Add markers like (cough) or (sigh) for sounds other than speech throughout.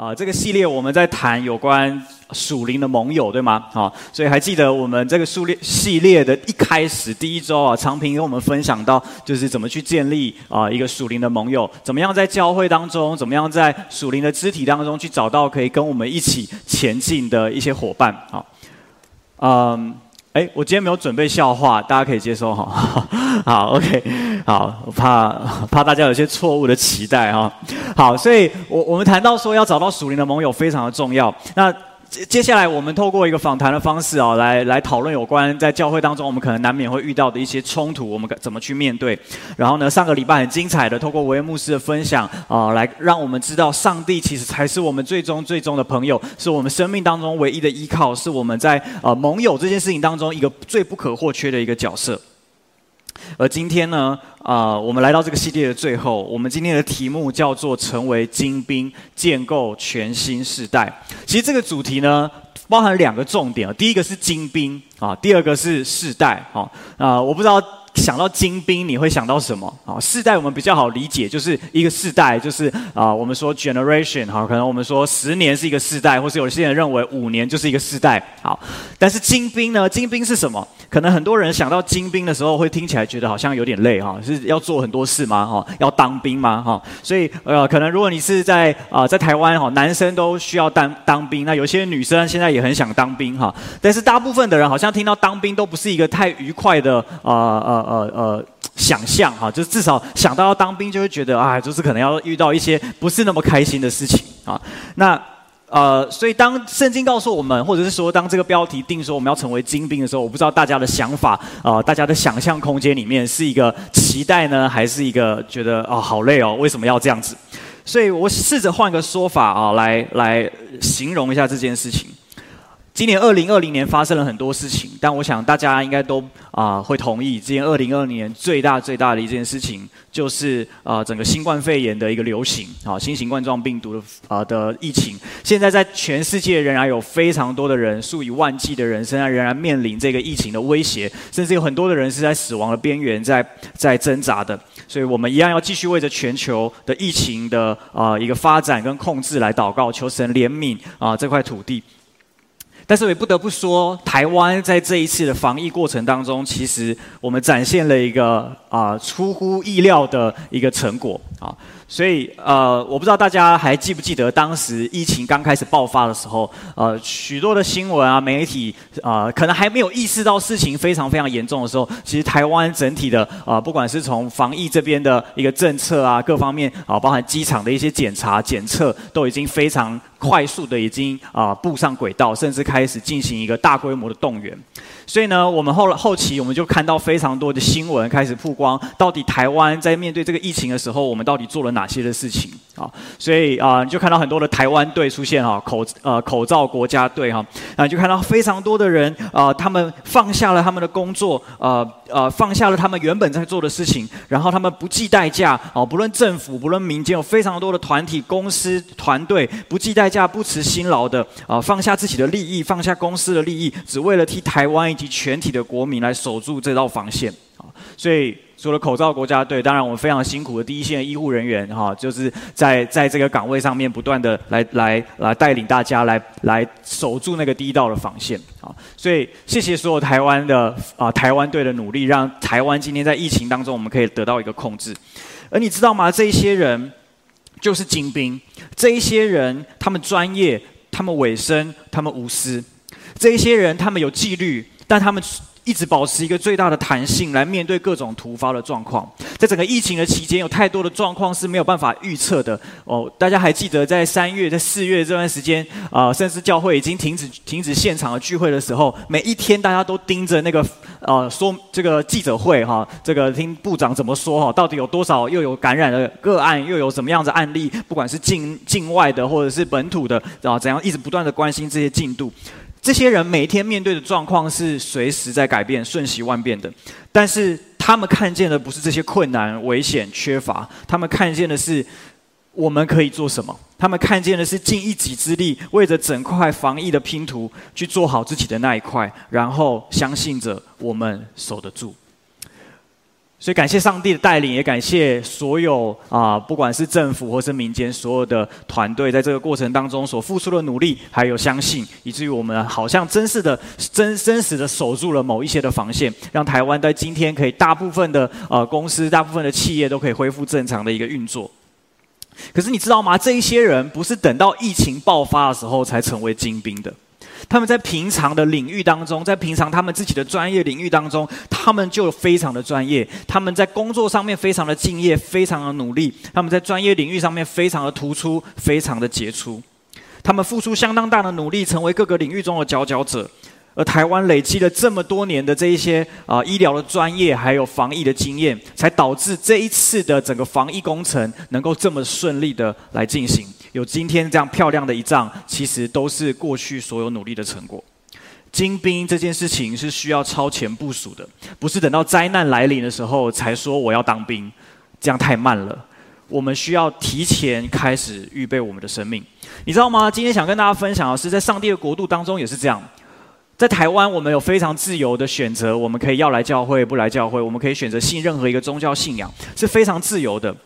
啊，这个系列我们在谈有关属灵的盟友，对吗？好，所以还记得我们这个系列系列的一开始第一周啊，长平跟我们分享到，就是怎么去建立啊一个属灵的盟友，怎么样在教会当中，怎么样在属灵的肢体当中去找到可以跟我们一起前进的一些伙伴。好，嗯。哎，我今天没有准备笑话，大家可以接受哈。(laughs) 好，OK，好，我怕怕大家有些错误的期待哈。好，所以我我们谈到说要找到属灵的盟友非常的重要。那接接下来，我们透过一个访谈的方式啊，来来讨论有关在教会当中，我们可能难免会遇到的一些冲突，我们怎么去面对？然后呢，上个礼拜很精彩的，透过维恩牧师的分享啊，来让我们知道，上帝其实才是我们最终最终的朋友，是我们生命当中唯一的依靠，是我们在呃盟友这件事情当中一个最不可或缺的一个角色。而今天呢，啊、我们来到这个系列的最后，我们今天的题目叫做“成为精兵，建构全新世代”。其实这个主题呢，包含两个重点啊，第一个是精兵啊，第二个是世代啊。啊，我不知道。想到精兵，你会想到什么？啊，世代我们比较好理解，就是一个世代，就是啊，我们说 generation 哈，可能我们说十年是一个世代，或是有些人认为五年就是一个世代。好，但是精兵呢？精兵是什么？可能很多人想到精兵的时候，会听起来觉得好像有点累哈，是要做很多事吗？哈，要当兵吗？哈，所以呃，可能如果你是在啊，在台湾哈，男生都需要当当兵，那有些女生现在也很想当兵哈，但是大部分的人好像听到当兵都不是一个太愉快的啊啊。呃呃，想象哈，就是至少想到要当兵，就会觉得啊，就是可能要遇到一些不是那么开心的事情啊。那呃，所以当圣经告诉我们，或者是说当这个标题定说我们要成为精兵的时候，我不知道大家的想法啊、大家的想象空间里面是一个期待呢，还是一个觉得啊、好累哦，为什么要这样子？所以我试着换个说法啊，来来形容一下这件事情。今年二零二零年发生了很多事情，但我想大家应该都啊、会同意，今年二零二零年最大最大的一件事情就是啊、呃、整个新冠肺炎的一个流行啊新型冠状病毒的啊、的疫情，现在在全世界仍然有非常多的人，数以万计的人，现在仍然面临这个疫情的威胁，甚至有很多的人是在死亡的边缘在在挣扎的，所以我们一样要继续为着全球的疫情的啊、一个发展跟控制来祷告，求神怜悯啊、这块土地。但是也不得不说，台湾在这一次的防疫过程当中，其实我们展现了一个啊、出乎意料的一个成果啊。所以，呃，我不知道大家还记不记得当时疫情刚开始爆发的时候，呃，许多的新闻啊、媒体啊、可能还没有意识到事情非常非常严重的时候，其实台湾整体的啊、不管是从防疫这边的一个政策啊，各方面啊、包含机场的一些检查检测，都已经非常快速的已经啊、步上轨道，甚至开始进行一个大规模的动员。所以呢，我们后后期我们就看到非常多的新闻开始曝光，到底台湾在面对这个疫情的时候，我们到底做了哪些的事情。啊？所以啊，你就看到很多的台湾队出现哈，口呃口罩国家队哈，啊，就看到非常多的人啊，他们放下了他们的工作，呃呃，放下了他们原本在做的事情，然后他们不计代价啊，不论政府不论民间，有非常多的团体公司团队不计代价不辞辛劳的啊，放下自己的利益，放下公司的利益，只为了替台湾以。及全体的国民来守住这道防线啊！所以除了口罩国家队，当然我们非常辛苦的第一线医护人员哈，就是在在这个岗位上面不断的来来来带领大家来来守住那个第一道的防线啊！所以谢谢所有台湾的啊台湾队的努力，让台湾今天在疫情当中我们可以得到一个控制。而你知道吗？这一些人就是精兵，这一些人他们专业，他们委身，他们无私，这一些人他们有纪律。但他们一直保持一个最大的弹性来面对各种突发的状况。在整个疫情的期间，有太多的状况是没有办法预测的哦。大家还记得在三月、在四月这段时间啊、甚至教会已经停止停止现场的聚会的时候，每一天大家都盯着那个呃说这个记者会哈，这个听部长怎么说哈，到底有多少又有感染的个案，又有什么样子案例，不管是境境外的或者是本土的啊，怎样一直不断的关心这些进度。这些人每天面对的状况是随时在改变、瞬息万变的，但是他们看见的不是这些困难、危险、缺乏，他们看见的是我们可以做什么。他们看见的是尽一己之力，为着整块防疫的拼图去做好自己的那一块，然后相信着我们守得住。所以感谢上帝的带领，也感谢所有啊，不管是政府或是民间所有的团队，在这个过程当中所付出的努力，还有相信，以至于我们好像真实的、真真实的守住了某一些的防线，让台湾在今天可以大部分的呃公司、大部分的企业都可以恢复正常的一个运作。可是你知道吗？这一些人不是等到疫情爆发的时候才成为精兵的。他们在平常的领域当中，在平常他们自己的专业领域当中，他们就非常的专业。他们在工作上面非常的敬业，非常的努力。他们在专业领域上面非常的突出，非常的杰出。他们付出相当大的努力，成为各个领域中的佼佼者。而台湾累积了这么多年的这一些啊、医疗的专业，还有防疫的经验，才导致这一次的整个防疫工程能够这么顺利的来进行。有今天这样漂亮的一仗，其实都是过去所有努力的成果。精兵这件事情是需要超前部署的，不是等到灾难来临的时候才说我要当兵，这样太慢了。我们需要提前开始预备我们的生命，你知道吗？今天想跟大家分享的是，在上帝的国度当中也是这样。在台湾，我们有非常自由的选择，我们可以要来教会，不来教会，我们可以选择信任何一个宗教信仰，是非常自由的。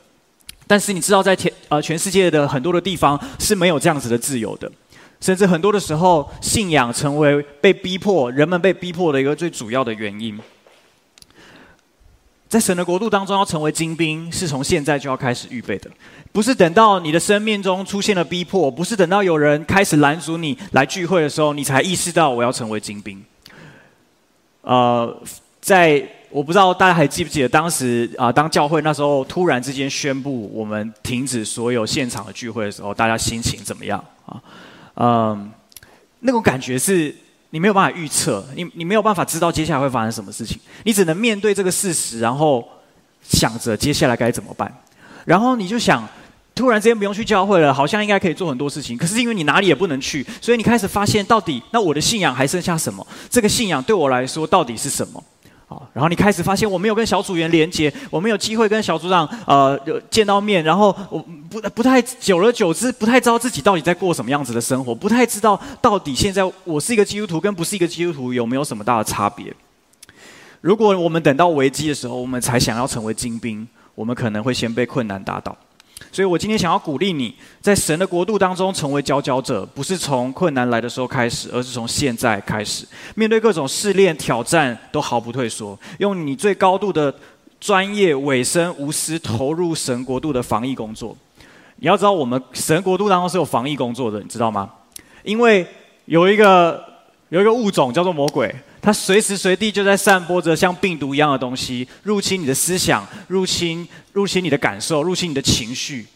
但是你知道，在全呃全世界的很多的地方是没有这样子的自由的，甚至很多的时候，信仰成为被逼迫、人们被逼迫的一个最主要的原因。在神的国度当中，要成为精兵，是从现在就要开始预备的，不是等到你的生命中出现了逼迫，不是等到有人开始拦阻你来聚会的时候，你才意识到我要成为精兵。呃，在。我不知道大家还记不记得当时啊，当教会那时候突然之间宣布我们停止所有现场的聚会的时候，大家心情怎么样啊？嗯，那种感觉是你没有办法预测，你你没有办法知道接下来会发生什么事情，你只能面对这个事实，然后想着接下来该怎么办。然后你就想，突然之间不用去教会了，好像应该可以做很多事情。可是因为你哪里也不能去，所以你开始发现，到底那我的信仰还剩下什么？这个信仰对我来说到底是什么？然后你开始发现，我没有跟小组员连接，我没有机会跟小组长呃见到面，然后我不不太久而久之，不太知道自己到底在过什么样子的生活，不太知道到底现在我是一个基督徒跟不是一个基督徒有没有什么大的差别。如果我们等到危机的时候，我们才想要成为精兵，我们可能会先被困难打倒。所以我今天想要鼓励你，在神的国度当中成为佼佼者，不是从困难来的时候开始，而是从现在开始，面对各种试炼挑战都毫不退缩，用你最高度的专业、委身、无私投入神国度的防疫工作。你要知道，我们神国度当中是有防疫工作的，你知道吗？因为有一个有一个物种叫做魔鬼。它随时随地就在散播着像病毒一样的东西，入侵你的思想，入侵入侵你的感受，入侵你的情绪。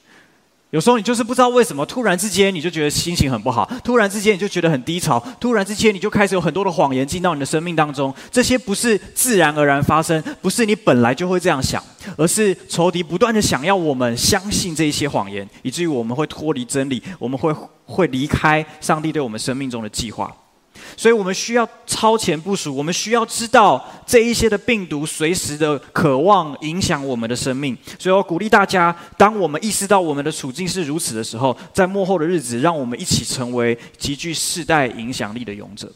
有时候你就是不知道为什么，突然之间你就觉得心情很不好，突然之间你就觉得很低潮，突然之间你就开始有很多的谎言进到你的生命当中。这些不是自然而然发生，不是你本来就会这样想，而是仇敌不断的想要我们相信这一些谎言，以至于我们会脱离真理，我们会会离开上帝对我们生命中的计划。所以我们需要超前部署，我们需要知道这一些的病毒随时的渴望影响我们的生命。所以我鼓励大家，当我们意识到我们的处境是如此的时候，在幕后的日子，让我们一起成为极具世代影响力的勇者。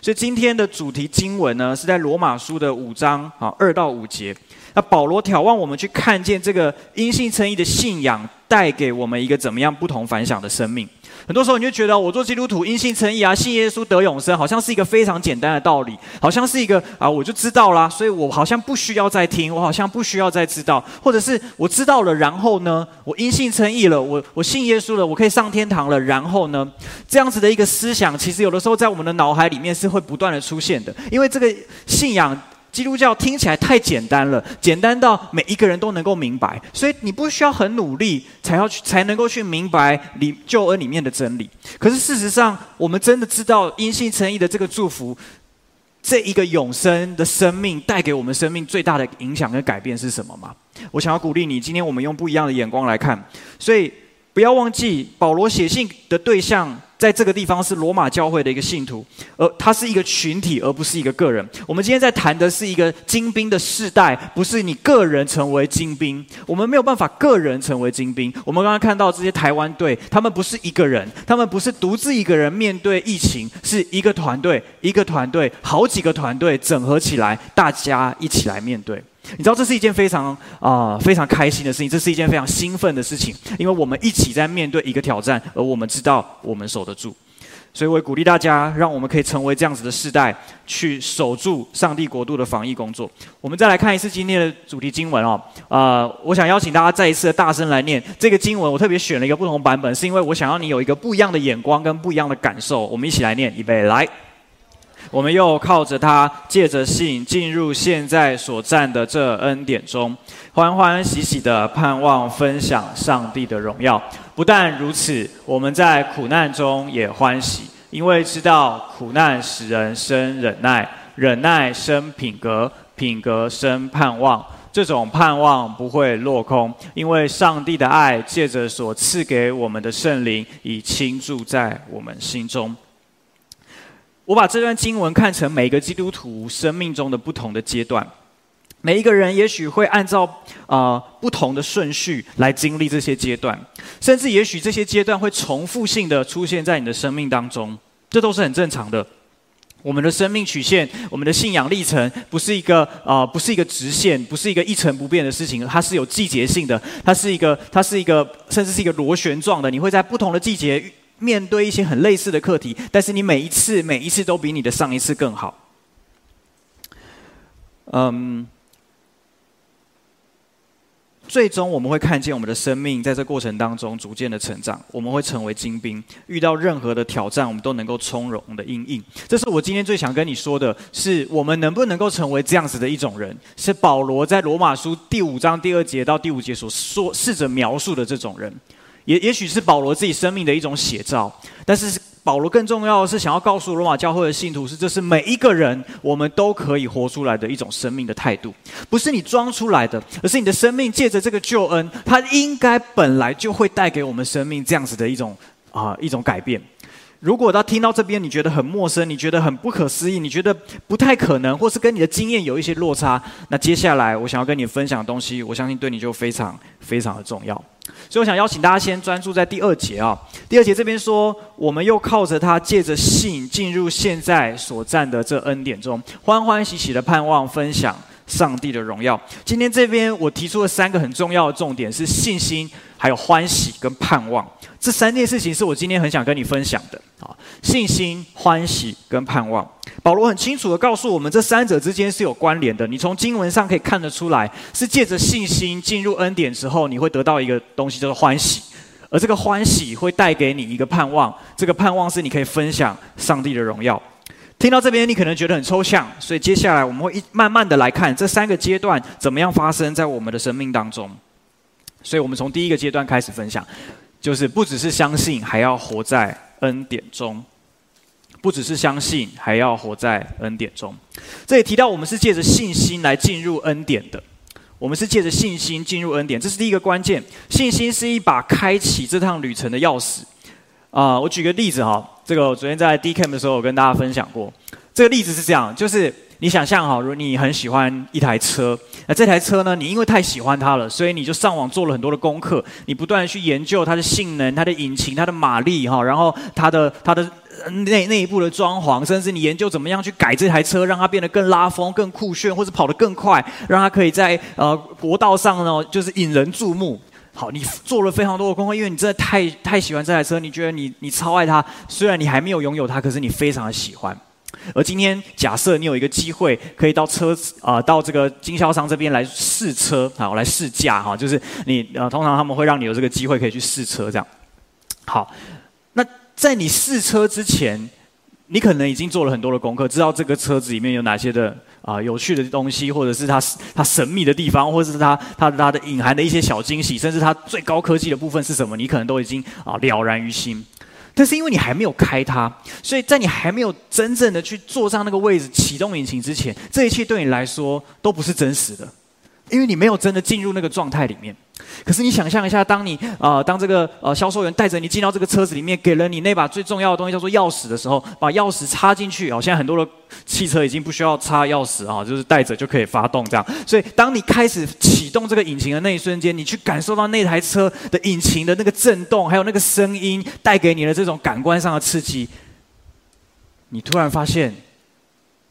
所以今天的主题经文呢，是在罗马书的五章啊二到五节。那保罗挑望我们去看见这个因信称义的信仰带给我们一个怎么样不同凡响的生命。很多时候你就觉得我做基督徒因信称义啊，信耶稣得永生，好像是一个非常简单的道理，好像是一个啊我就知道啦，所以我好像不需要再听，我好像不需要再知道，或者是我知道了，然后呢，我因信称义了，我我信耶稣了，我可以上天堂了，然后呢，这样子的一个思想，其实有的时候在我们的脑海里面是会不断的出现的，因为这个信仰。基督教听起来太简单了，简单到每一个人都能够明白，所以你不需要很努力才要去才能够去明白里救恩里面的真理。可是事实上，我们真的知道因信称义的这个祝福，这一个永生的生命带给我们生命最大的影响跟改变是什么吗？我想要鼓励你，今天我们用不一样的眼光来看，所以不要忘记保罗写信的对象。在这个地方是罗马教会的一个信徒，而他是一个群体，而不是一个个人。我们今天在谈的是一个精兵的世代，不是你个人成为精兵。我们没有办法个人成为精兵。我们刚刚看到这些台湾队，他们不是一个人，他们不是独自一个人面对疫情，是一个团队，一个团队，好几个团队整合起来，大家一起来面对。你知道这是一件非常啊、非常开心的事情，这是一件非常兴奋的事情，因为我们一起在面对一个挑战，而我们知道我们守得住。所以，我也鼓励大家，让我们可以成为这样子的世代，去守住上帝国度的防疫工作。我们再来看一次今天的主题经文哦。呃，我想邀请大家再一次的大声来念这个经文。我特别选了一个不同版本，是因为我想要你有一个不一样的眼光跟不一样的感受。我们一起来念，预备来。我们又靠着他，借着信进入现在所站的这恩典中，欢欢喜喜的盼望分享上帝的荣耀。不但如此，我们在苦难中也欢喜，因为知道苦难使人生忍耐，忍耐生品格，品格生盼望。这种盼望不会落空，因为上帝的爱借着所赐给我们的圣灵，已倾注在我们心中。我把这段经文看成每个基督徒生命中的不同的阶段，每一个人也许会按照啊、不同的顺序来经历这些阶段，甚至也许这些阶段会重复性的出现在你的生命当中，这都是很正常的。我们的生命曲线，我们的信仰历程，不是一个啊、不是一个直线，不是一个一成不变的事情，它是有季节性的，它是一个，它是一个，甚至是一个螺旋状的，你会在不同的季节。面对一些很类似的课题，但是你每一次每一次都比你的上一次更好。嗯，最终我们会看见我们的生命在这过程当中逐渐的成长，我们会成为精兵，遇到任何的挑战，我们都能够从容的应应。这是我今天最想跟你说的，是我们能不能够成为这样子的一种人？是保罗在罗马书第五章第二节到第五节所说试着描述的这种人。也也许是保罗自己生命的一种写照，但是保罗更重要的是想要告诉罗马教会的信徒是，这是每一个人我们都可以活出来的一种生命的态度，不是你装出来的，而是你的生命借着这个救恩，它应该本来就会带给我们生命这样子的一种啊、一种改变。如果他听到这边你觉得很陌生，你觉得很不可思议，你觉得不太可能，或是跟你的经验有一些落差，那接下来我想要跟你分享的东西，我相信对你就非常非常的重要。所以，我想邀请大家先专注在第二节啊。第二节这边说，我们又靠着他，借着信进入现在所站的这恩典中，欢欢喜喜的盼望分享上帝的荣耀。今天这边我提出了三个很重要的重点，是信心、还有欢喜跟盼望。这三件事情是我今天很想跟你分享的啊。信心、欢喜跟盼望。保罗很清楚的告诉我们，这三者之间是有关联的。你从经文上可以看得出来，是借着信心进入恩典之后，你会得到一个东西，叫做欢喜。而这个欢喜会带给你一个盼望，这个盼望是你可以分享上帝的荣耀。听到这边，你可能觉得很抽象，所以接下来我们会一慢慢的来看这三个阶段怎么样发生在我们的生命当中。所以我们从第一个阶段开始分享，就是不只是相信，还要活在恩典中。不只是相信，还要活在恩典中。这里提到，我们是借着信心来进入恩典的。我们是借着信心进入恩典，这是第一个关键。信心是一把开启这趟旅程的钥匙。啊、我举个例子哈，这个我昨天在 D Camp 的时候，我跟大家分享过。这个例子是这样，就是。你想象哈，如果你很喜欢一台车，那这台车呢，你因为太喜欢它了，所以你就上网做了很多的功课，你不断去研究它的性能、它的引擎、它的马力哈，然后它的它的内内部的装潢，甚至你研究怎么样去改这台车，让它变得更拉风、更酷炫，或者跑得更快，让它可以在呃国道上呢，就是引人注目。好，你做了非常多的功课，因为你真的太太喜欢这台车，你觉得你你超爱它，虽然你还没有拥有它，可是你非常的喜欢。而今天，假设你有一个机会，可以到车啊、到这个经销商这边来试车，好，来试驾哈，就是你呃，通常他们会让你有这个机会可以去试车，这样。好，那在你试车之前，你可能已经做了很多的功课，知道这个车子里面有哪些的啊、有趣的东西，或者是它它神秘的地方，或者是它它它的隐含的一些小惊喜，甚至它最高科技的部分是什么，你可能都已经啊、了然于心。但是因为你还没有开它，所以在你还没有真正的去坐上那个位置启动引擎之前，这一切对你来说都不是真实的，因为你没有真的进入那个状态里面。可是你想象一下，当你啊、呃，当这个呃销售员带着你进到这个车子里面，给了你那把最重要的东西叫做钥匙的时候，把钥匙插进去哦，现在很多的汽车已经不需要插钥匙啊，就是带着就可以发动这样。所以当你开始启动这个引擎的那一瞬间，你去感受到那台车的引擎的那个震动，还有那个声音带给你的这种感官上的刺激，你突然发现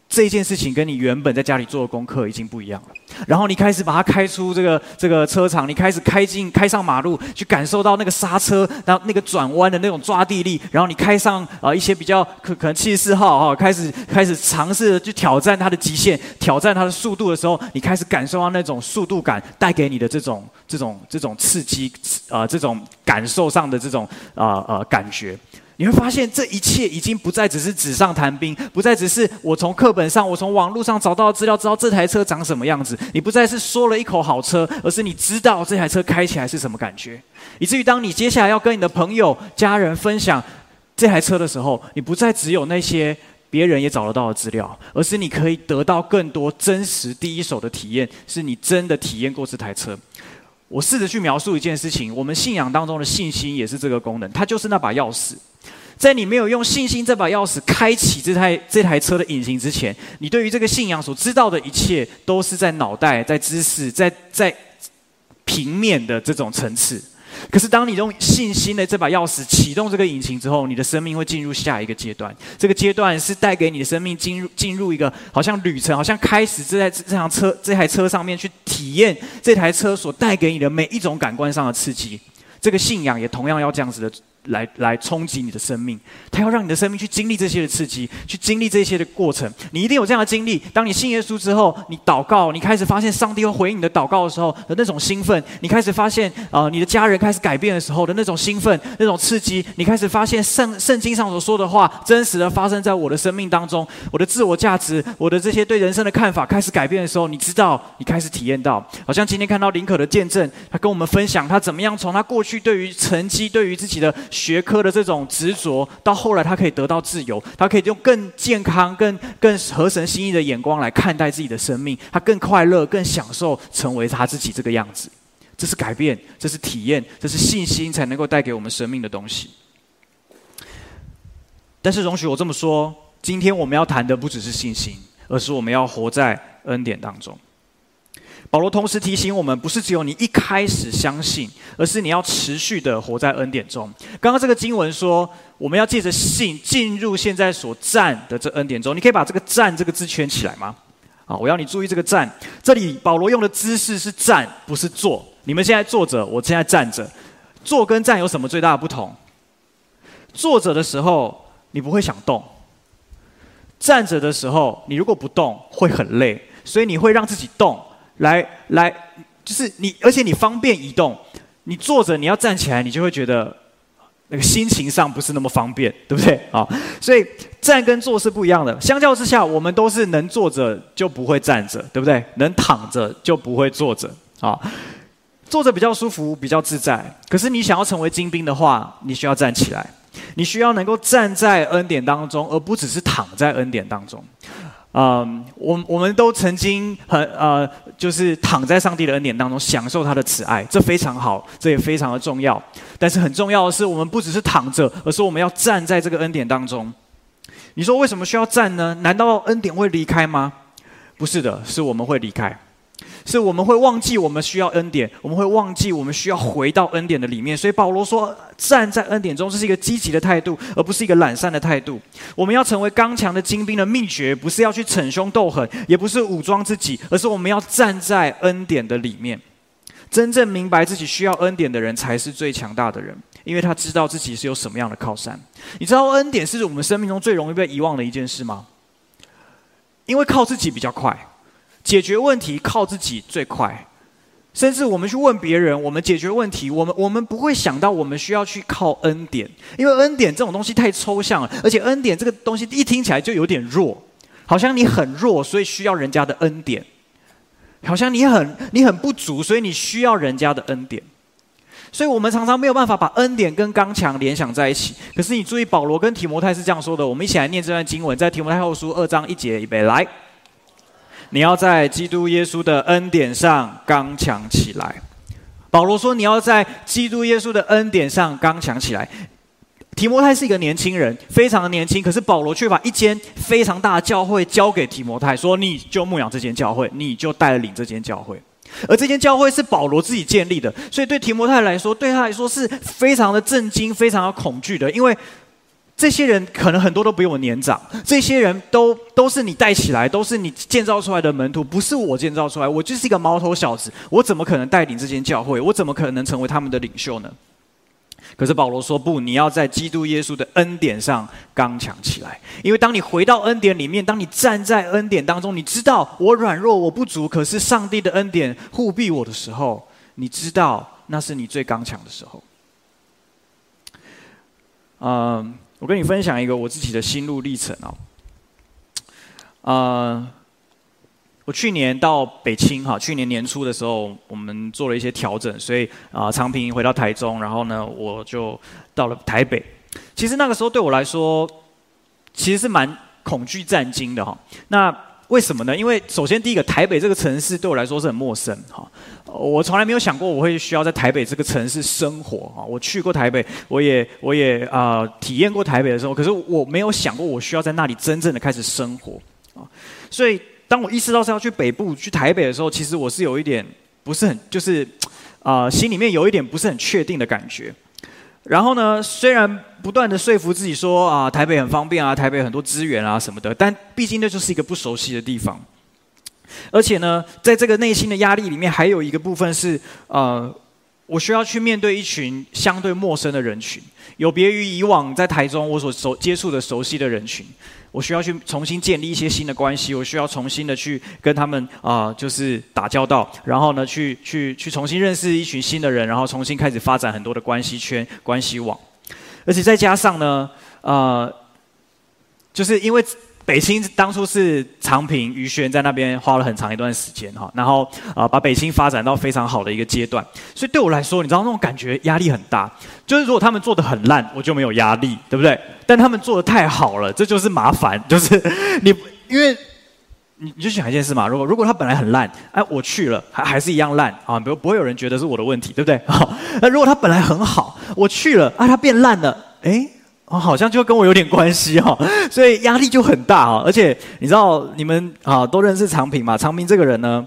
这件事情跟你原本在家里做的功课已经不一样了，然后你开始把它开出这个这个车场，你开始开进开上马路，去感受到那个刹车，然后那个转弯的那种抓地力，然后你开上啊、呃、一些比较可可能七十四号哈、开始开始尝试去挑战它的极限，挑战它的速度的时候，你开始感受到那种速度感带给你的这种这种这种刺激啊、呃，这种感受上的这种啊呃，呃感觉。你会发现，这一切已经不再只是纸上谈兵，不再只是我从课本上、我从网络上找到的资料，知道这台车长什么样子。你不再是说了一口好车，而是你知道这台车开起来是什么感觉。以至于当你接下来要跟你的朋友、家人分享这台车的时候，你不再只有那些别人也找得到的资料，而是你可以得到更多真实、第一手的体验，是你真的体验过这台车。我试着去描述一件事情，我们信仰当中的信心也是这个功能，它就是那把钥匙。在你没有用信心这把钥匙开启这台这台车的引擎之前，你对于这个信仰所知道的一切，都是在脑袋、在知识、在在平面的这种层次。可是，当你用信心的这把钥匙启动这个引擎之后，你的生命会进入下一个阶段。这个阶段是带给你的生命进入进入一个好像旅程，好像开始这台这辆车这台车上面去体验这台车所带给你的每一种感官上的刺激。这个信仰也同样要这样子的。来来冲击你的生命，他要让你的生命去经历这些的刺激，去经历这些的过程。你一定有这样的经历。当你信耶稣之后，你祷告，你开始发现上帝会回应你的祷告的时候的那种兴奋；你开始发现啊、你的家人开始改变的时候的那种兴奋、那种刺激；你开始发现圣圣经上所说的话真实的发生在我的生命当中，我的自我价值、我的这些对人生的看法开始改变的时候，你知道，你开始体验到，好像今天看到林可的见证，他跟我们分享他怎么样从他过去对于成绩、对于自己的。学科的这种执着，到后来他可以得到自由，他可以用更健康、更更合神心意的眼光来看待自己的生命，他更快乐、更享受成为他自己这个样子。这是改变，这是体验，这是信心才能够带给我们生命的东西。但是容许我这么说，今天我们要谈的不只是信心，而是我们要活在恩典当中。保罗同时提醒我们，不是只有你一开始相信，而是你要持续的活在恩典中。刚刚这个经文说，我们要借着信进入现在所站的这恩典中。你可以把这个“站”这个字圈起来吗？啊，我要你注意这个“站”。这里保罗用的姿势是站，不是坐。你们现在坐着，我现在站着。坐跟站有什么最大的不同？坐着的时候，你不会想动；站着的时候，你如果不动会很累，所以你会让自己动。来来，就是你，而且你方便移动。你坐着，你要站起来，你就会觉得那个心情上不是那么方便，对不对？啊，所以站跟坐是不一样的。相较之下，我们都是能坐着就不会站着，对不对？能躺着就不会坐着。啊，坐着比较舒服，比较自在。可是你想要成为精兵的话，你需要站起来，你需要能够站在恩典当中，而不只是躺在恩典当中。嗯，我我们都曾经很呃，就是躺在上帝的恩典当中，享受他的慈爱，这非常好，这也非常的重要。但是很重要的是，我们不只是躺着，而是我们要站在这个恩典当中。你说为什么需要站呢？难道恩典会离开吗？不是的，是我们会离开。是我们会忘记我们需要恩典，我们会忘记我们需要回到恩典的里面。所以保罗说，站在恩典中，这是一个积极的态度，而不是一个懒散的态度。我们要成为刚强的精兵的秘诀，不是要去逞凶斗狠，也不是武装自己，而是我们要站在恩典的里面。真正明白自己需要恩典的人，才是最强大的人，因为他知道自己是有什么样的靠山。你知道恩典是我们生命中最容易被遗忘的一件事吗？因为靠自己比较快。解决问题靠自己最快，甚至我们去问别人，我们解决问题，我们我们不会想到我们需要去靠恩典，因为恩典这种东西太抽象了，而且恩典这个东西一听起来就有点弱，好像你很弱，所以需要人家的恩典，好像你很你很不足，所以你需要人家的恩典，所以我们常常没有办法把恩典跟刚强联想在一起。可是你注意，保罗跟提摩太是这样说的，我们一起来念这段经文，在提摩太后书二章一节，预备来。你要在基督耶稣的恩典上刚强起来。保罗说：“你要在基督耶稣的恩典上刚强起来。”提摩太是一个年轻人，非常的年轻，可是保罗却把一间非常大的教会交给提摩太，说：“你就牧养这间教会，你就带领这间教会。”而这间教会是保罗自己建立的，所以对提摩太来说，对他来说是非常的震惊、非常的恐惧的，因为这些人可能很多都比我年长，这些人都都是你带起来，都是你建造出来的门徒，不是我建造出来，我就是一个毛头小子，我怎么可能带领这间教会？我怎么可能成为他们的领袖呢？可是保罗说不，你要在基督耶稣的恩典上刚强起来，因为当你回到恩典里面，当你站在恩典当中，你知道我软弱，我不足，可是上帝的恩典护庇我的时候，你知道那是你最刚强的时候。嗯。我跟你分享一个我自己的心路历程哦。呃，我去年到北青哈，去年年初的时候，我们做了一些调整，所以啊、呃，长平回到台中，然后呢，我就到了台北。其实那个时候对我来说，其实是蛮恐惧战惊的哈。那为什么呢？因为首先第一个，台北这个城市对我来说是很陌生哈。我从来没有想过我会需要在台北这个城市生活哈！我去过台北，我也我也啊、体验过台北的时候，可是我没有想过我需要在那里真正的开始生活啊！所以当我意识到是要去北部去台北的时候，其实我是有一点不是很就是啊、心里面有一点不是很确定的感觉。然后呢，虽然不断的说服自己说啊台北很方便啊，台北很多资源啊什么的，但毕竟那就是一个不熟悉的地方。而且呢，在这个内心的压力里面，还有一个部分是，呃，我需要去面对一群相对陌生的人群，有别于以往在台中我所熟接触的熟悉的人群，我需要去重新建立一些新的关系，我需要重新的去跟他们啊、就是打交道，然后呢，去去去重新认识一群新的人，然后重新开始发展很多的关系圈、关系网，而且再加上呢，呃，就是因为。北青当初是长平、于轩在那边花了很长一段时间哈，然后啊、把北青发展到非常好的一个阶段，所以对我来说，你知道那种感觉压力很大。就是如果他们做的很烂，我就没有压力，对不对？但他们做的太好了，这就是麻烦。就是你因为你你就想一件事嘛，如果如果他本来很烂，哎，我去了还还是一样烂啊，不不会有人觉得是我的问题，对不对？好，那如果他本来很好，我去了啊，他变烂了，哎。哦，好像就跟我有点关系哈，(laughs) 所以压力就很大哈。而且你知道，你们啊都认识长平嘛？长平这个人呢，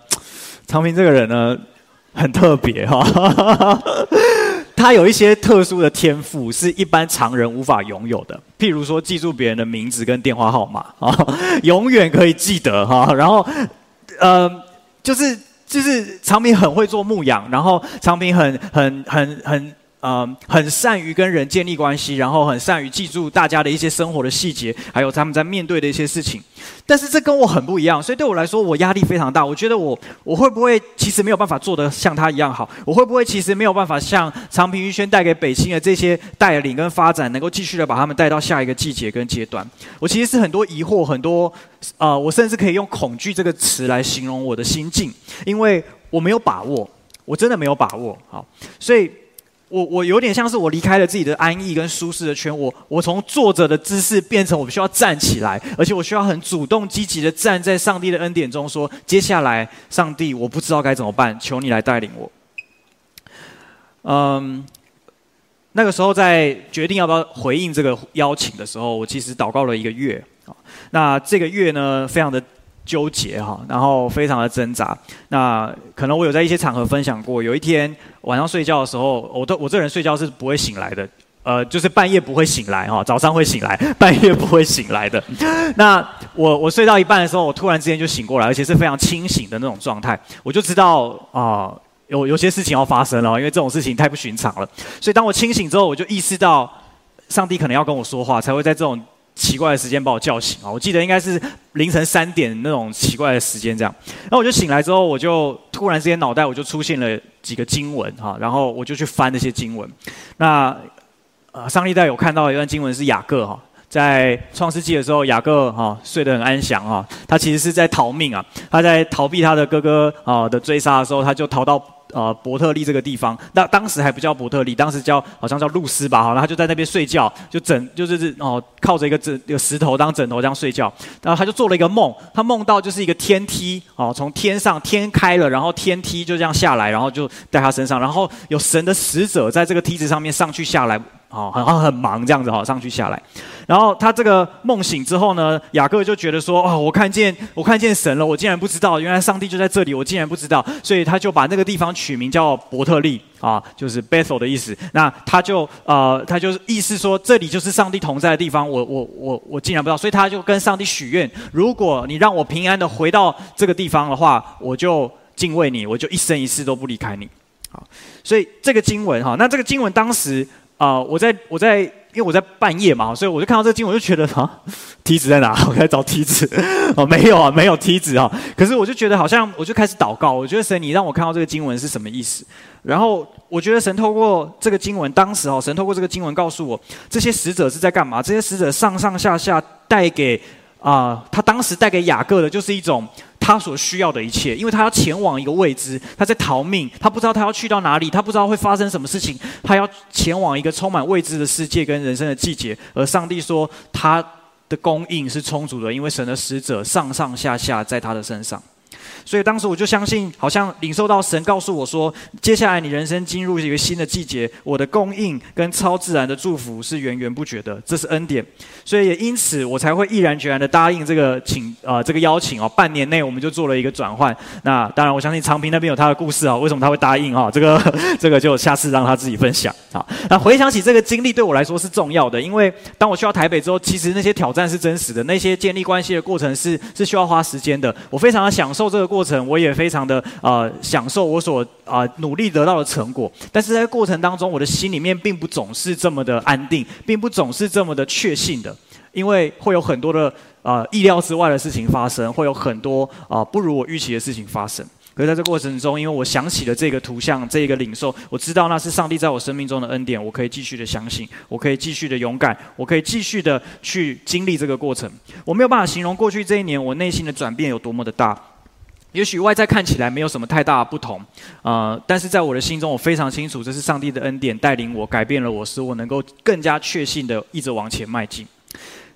长平这个人呢很特别哈，(laughs) 他有一些特殊的天赋，是一般常人无法拥有的。譬如说，记住别人的名字跟电话号码啊，(laughs) 永远可以记得哈。然后，呃，就是就是长平很会做牧羊，然后长平很很很很。嗯，很善于跟人建立关系，然后很善于记住大家的一些生活的细节，还有他们在面对的一些事情。但是这跟我很不一样，所以对我来说，我压力非常大。我觉得我我会不会其实没有办法做得像他一样好？我会不会其实没有办法像长平玉轩带给北青的这些带领跟发展，能够继续的把他们带到下一个季节跟阶段？我其实是很多疑惑，很多呃，我甚至可以用恐惧这个词来形容我的心境，因为我没有把握，我真的没有把握。好，所以。我我有点像是我离开了自己的安逸跟舒适的圈，我我从坐着的姿势变成我需要站起来，而且我需要很主动积极的站在上帝的恩典中，说接下来上帝我不知道该怎么办，求你来带领我。嗯，那个时候在决定要不要回应这个邀请的时候，我其实祷告了一个月，那这个月呢，非常的。纠结哈，然后非常的挣扎。那可能我有在一些场合分享过，有一天晚上睡觉的时候，我都我这人睡觉是不会醒来的，呃，就是半夜不会醒来哈，早上会醒来，(laughs) 半夜不会醒来的。那我我睡到一半的时候，我突然之间就醒过来，而且是非常清醒的那种状态，我就知道啊、有有些事情要发生了，因为这种事情太不寻常了。所以当我清醒之后，我就意识到上帝可能要跟我说话，才会在这种。奇怪的时间把我叫醒啊！我记得应该是凌晨三点那种奇怪的时间这样。然后我就醒来之后，我就突然之间脑袋我就出现了几个经文哈，然后我就去翻那些经文。那呃，上一代有看到一段经文是雅各哈，在创世纪的时候，雅各哈睡得很安详哈，他其实是在逃命啊，他在逃避他的哥哥啊的追杀的时候，他就逃到。呃，伯特利这个地方，那当时还不叫伯特利，当时叫好像叫露丝吧，好，然后他就在那边睡觉，就枕就是哦，靠着一个枕有石头当枕头这样睡觉，然后他就做了一个梦，他梦到就是一个天梯哦，从天上天开了，然后天梯就这样下来，然后就在他身上，然后有神的使者在这个梯子上面上去下来。好，很很忙这样子哈，上去下来，然后他这个梦醒之后呢，雅各就觉得说，哦，我看见我看见神了，我竟然不知道，原来上帝就在这里，我竟然不知道，所以他就把那个地方取名叫伯特利，啊，就是 Bethel 的意思。那他就呃，他就意思说，这里就是上帝同在的地方。我我我我竟然不知道，所以他就跟上帝许愿：如果你让我平安的回到这个地方的话，我就敬畏你，我就一生一世都不离开你。好，所以这个经文哈，那这个经文当时啊、我在我在。因为我在半夜嘛，所以我就看到这个经文，我就觉得啊，梯子在哪？(laughs) 我在找梯子，哦，没有啊，没有梯子啊。可是我就觉得好像，我就开始祷告。我觉得神，你让我看到这个经文是什么意思？然后我觉得神透过这个经文，当时哦，神透过这个经文告诉我，这些使者是在干嘛？这些使者上上下下带给啊、他当时带给雅各的，就是一种。他所需要的一切，因为他要前往一个未知，他在逃命，他不知道他要去到哪里，他不知道会发生什么事情，他要前往一个充满未知的世界跟人生的季节。而上帝说，他的供应是充足的，因为神的使者上上下下在他的身上。所以当时我就相信，好像领受到神告诉我说，接下来你人生进入一个新的季节，我的供应跟超自然的祝福是源源不绝的，这是恩典。所以也因此，我才会毅然决然的答应这个请啊、这个邀请哦，半年内我们就做了一个转换。那当然，我相信长平那边有他的故事啊，为什么他会答应哈？这个 (laughs) 这个就下次让他自己分享啊。那回想起这个经历对我来说是重要的，因为当我去到台北之后，其实那些挑战是真实的，那些建立关系的过程是是需要花时间的。我非常的享受这个过程，我也非常的呃享受我所啊、努力得到的成果，但是在过程当中，我的心里面并不总是这么的安定，并不总是这么的确信的，因为会有很多的啊、呃、意料之外的事情发生，会有很多啊、不如我预期的事情发生。可是在这过程中，因为我想起了这个图像，这个领受，我知道那是上帝在我生命中的恩典，我可以继续的相信，我可以继续的勇敢，我可以继续的去经历这个过程。我没有办法形容过去这一年我内心的转变有多么的大。也许外在看起来没有什么太大的不同，呃，但是在我的心中，我非常清楚，这是上帝的恩典带领我，改变了我，使我能够更加确信的一直往前迈进。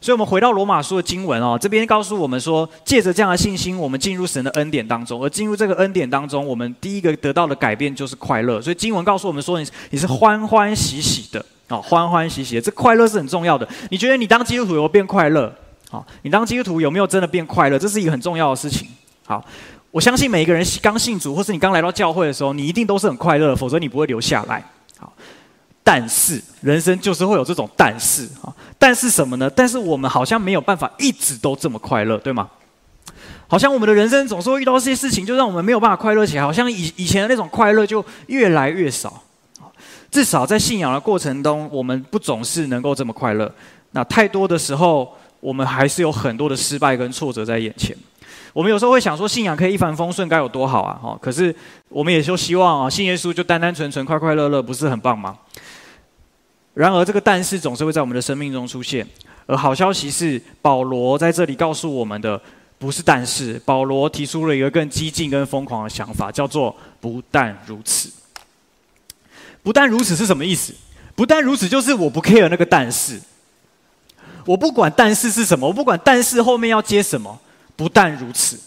所以，我们回到罗马书的经文哦，这边告诉我们说，借着这样的信心，我们进入神的恩典当中，而进入这个恩典当中，我们第一个得到的改变就是快乐。所以，经文告诉我们说，你你是欢欢喜喜的啊，欢欢喜喜的，这快乐是很重要的。你觉得你当基督徒有没有变快乐？好，你当基督徒有没有真的变快乐？这是一个很重要的事情。好。我相信每一个人刚信主，或是你刚来到教会的时候，你一定都是很快乐，否则你不会留下来。好，但是人生就是会有这种但是啊，但是什么呢？但是我们好像没有办法一直都这么快乐，对吗？好像我们的人生总是会遇到这些事情，就让我们没有办法快乐起来，好像以以前的那种快乐就越来越少。至少在信仰的过程中，我们不总是能够这么快乐。那太多的时候，我们还是有很多的失败跟挫折在眼前。我们有时候会想说，信仰可以一帆风顺，该有多好啊！哈，可是我们也就希望啊，信耶稣就单单纯纯、快快乐乐，不是很棒吗？然而，这个但是总是会在我们的生命中出现。而好消息是，保罗在这里告诉我们的不是但是，保罗提出了一个更激进、更疯狂的想法，叫做不但如此。不但如此是什么意思？不但如此，就是我不 care 那个但是，我不管但是是什么，我不管但是后面要接什么。不但如此，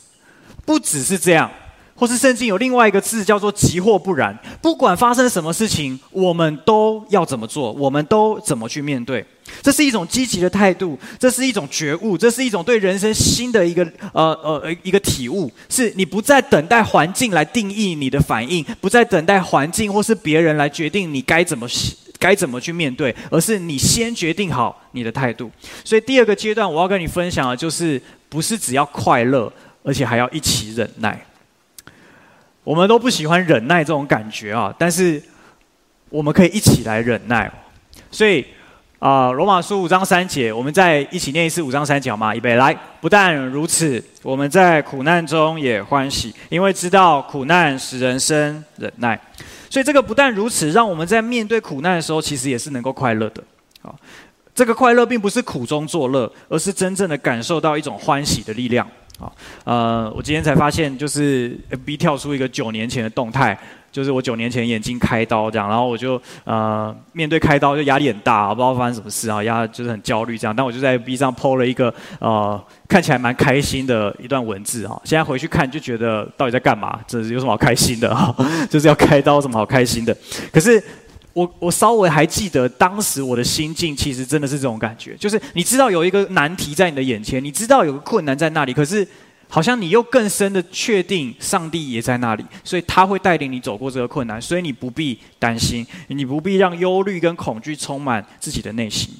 不只是这样，或是圣经有另外一个字叫做“即或不然”。不管发生什么事情，我们都要怎么做？我们都怎么去面对？这是一种积极的态度，这是一种觉悟，这是一种对人生新的一个呃呃一个体悟。是你不再等待环境来定义你的反应，不再等待环境或是别人来决定你该怎么该怎么去面对，而是你先决定好你的态度。所以第二个阶段，我要跟你分享的就是。不是只要快乐，而且还要一起忍耐。我们都不喜欢忍耐这种感觉啊，但是我们可以一起来忍耐。所以啊，罗马书五章三节，我们再一起念一次五章三节好吗？预备来。不但如此，我们在苦难中也欢喜，因为知道苦难使人生忍耐。所以这个不但如此，让我们在面对苦难的时候，其实也是能够快乐的。啊。这个快乐并不是苦中作乐，而是真正的感受到一种欢喜的力量。啊，呃，我今天才发现，就是 FB 跳出一个九年前的动态，就是我九年前眼睛开刀这样，然后我就呃面对开刀就压力很大，我不知道发生什么事啊，压就是很焦虑这样，但我就在 B 上 po 了一个呃看起来蛮开心的一段文字哈，现在回去看就觉得到底在干嘛？这是有什么好开心的哈？(laughs) 就是要开刀，什么好开心的？可是。我我稍微还记得当时我的心境，其实真的是这种感觉，就是你知道有一个难题在你的眼前，你知道有个困难在那里，可是好像你又更深的确定上帝也在那里，所以他会带领你走过这个困难，所以你不必担心，你不必让忧虑跟恐惧充满自己的内心。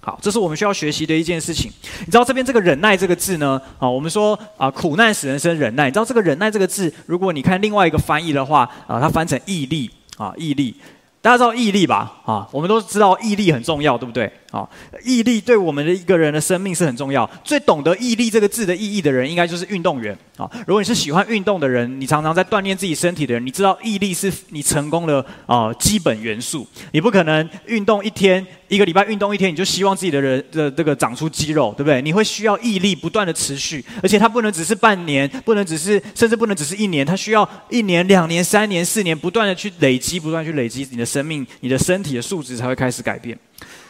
好，这是我们需要学习的一件事情。你知道这边这个忍耐这个字呢？啊，我们说啊，苦难使人生忍耐。你知道这个忍耐这个字，如果你看另外一个翻译的话，啊，它翻成毅力啊，毅力。大家知道毅力吧？啊，我们都知道毅力很重要，对不对？啊，毅力对我们的一个人的生命是很重要。最懂得毅力这个字的意义的人，应该就是运动员啊。如果你是喜欢运动的人，你常常在锻炼自己身体的人，你知道毅力是你成功的啊基本元素。你不可能运动一天。一个礼拜运动一天，你就希望自己的人的这个长出肌肉，对不对？你会需要毅力不断的持续，而且它不能只是半年，不能只是，甚至不能只是一年，它需要一年、两年、三年、四年，不断的去累积，不断去累积，你的生命、你的身体的素质才会开始改变。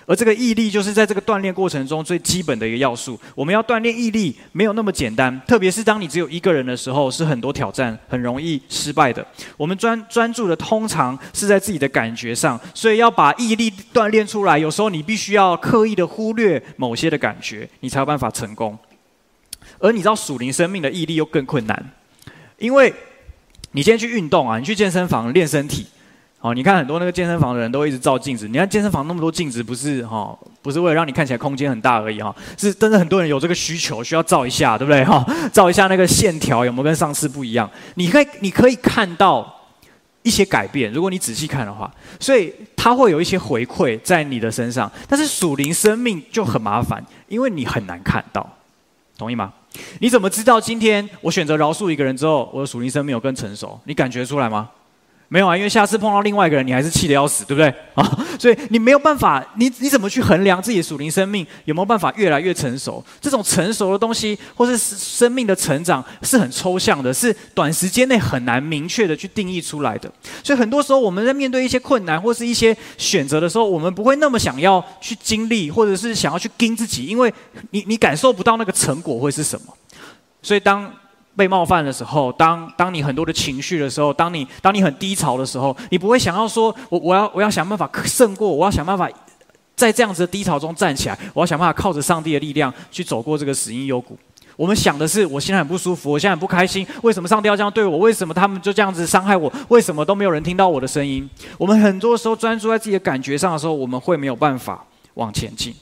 而这个毅力，就是在这个锻炼过程中最基本的一个要素。我们要锻炼毅力，没有那么简单。特别是当你只有一个人的时候，是很多挑战，很容易失败的。我们专专注的通常是在自己的感觉上，所以要把毅力锻炼出来，有时候你必须要刻意的忽略某些的感觉，你才有办法成功。而你知道属灵生命的毅力又更困难，因为你今天去运动啊，你去健身房练身体。哦，你看很多那个健身房的人都一直照镜子。你看健身房那么多镜子，不是哈、不是为了让你看起来空间很大而已哈、是真的很多人有这个需求，需要照一下，对不对哈、照一下那个线条有没有跟上次不一样？你可以你可以看到一些改变，如果你仔细看的话，所以它会有一些回馈在你的身上。但是属灵生命就很麻烦，因为你很难看到，同意吗？你怎么知道今天我选择饶恕一个人之后，我的属灵生命有更成熟？你感觉出来吗？没有啊，因为下次碰到另外一个人，你还是气得要死，对不对？啊，(laughs) 所以你没有办法，你你怎么去衡量自己的属灵生命有没有办法越来越成熟？这种成熟的东西，或是生命的成长，是很抽象的，是短时间内很难明确的去定义出来的。所以很多时候我们在面对一些困难或是一些选择的时候，我们不会那么想要去经历，或者是想要去盯自己，因为你你感受不到那个成果会是什么。所以当被冒犯的时候，当当你很多的情绪的时候，当你当你很低潮的时候，你不会想要说，我我要我要想办法胜过，我要想办法在这样子的低潮中站起来，我要想办法靠着上帝的力量去走过这个死荫幽谷。我们想的是，我现在很不舒服，我现在很不开心，为什么上帝要这样对我？为什么他们就这样子伤害我？为什么都没有人听到我的声音？我们很多时候专注在自己的感觉上的时候，我们会没有办法往前进。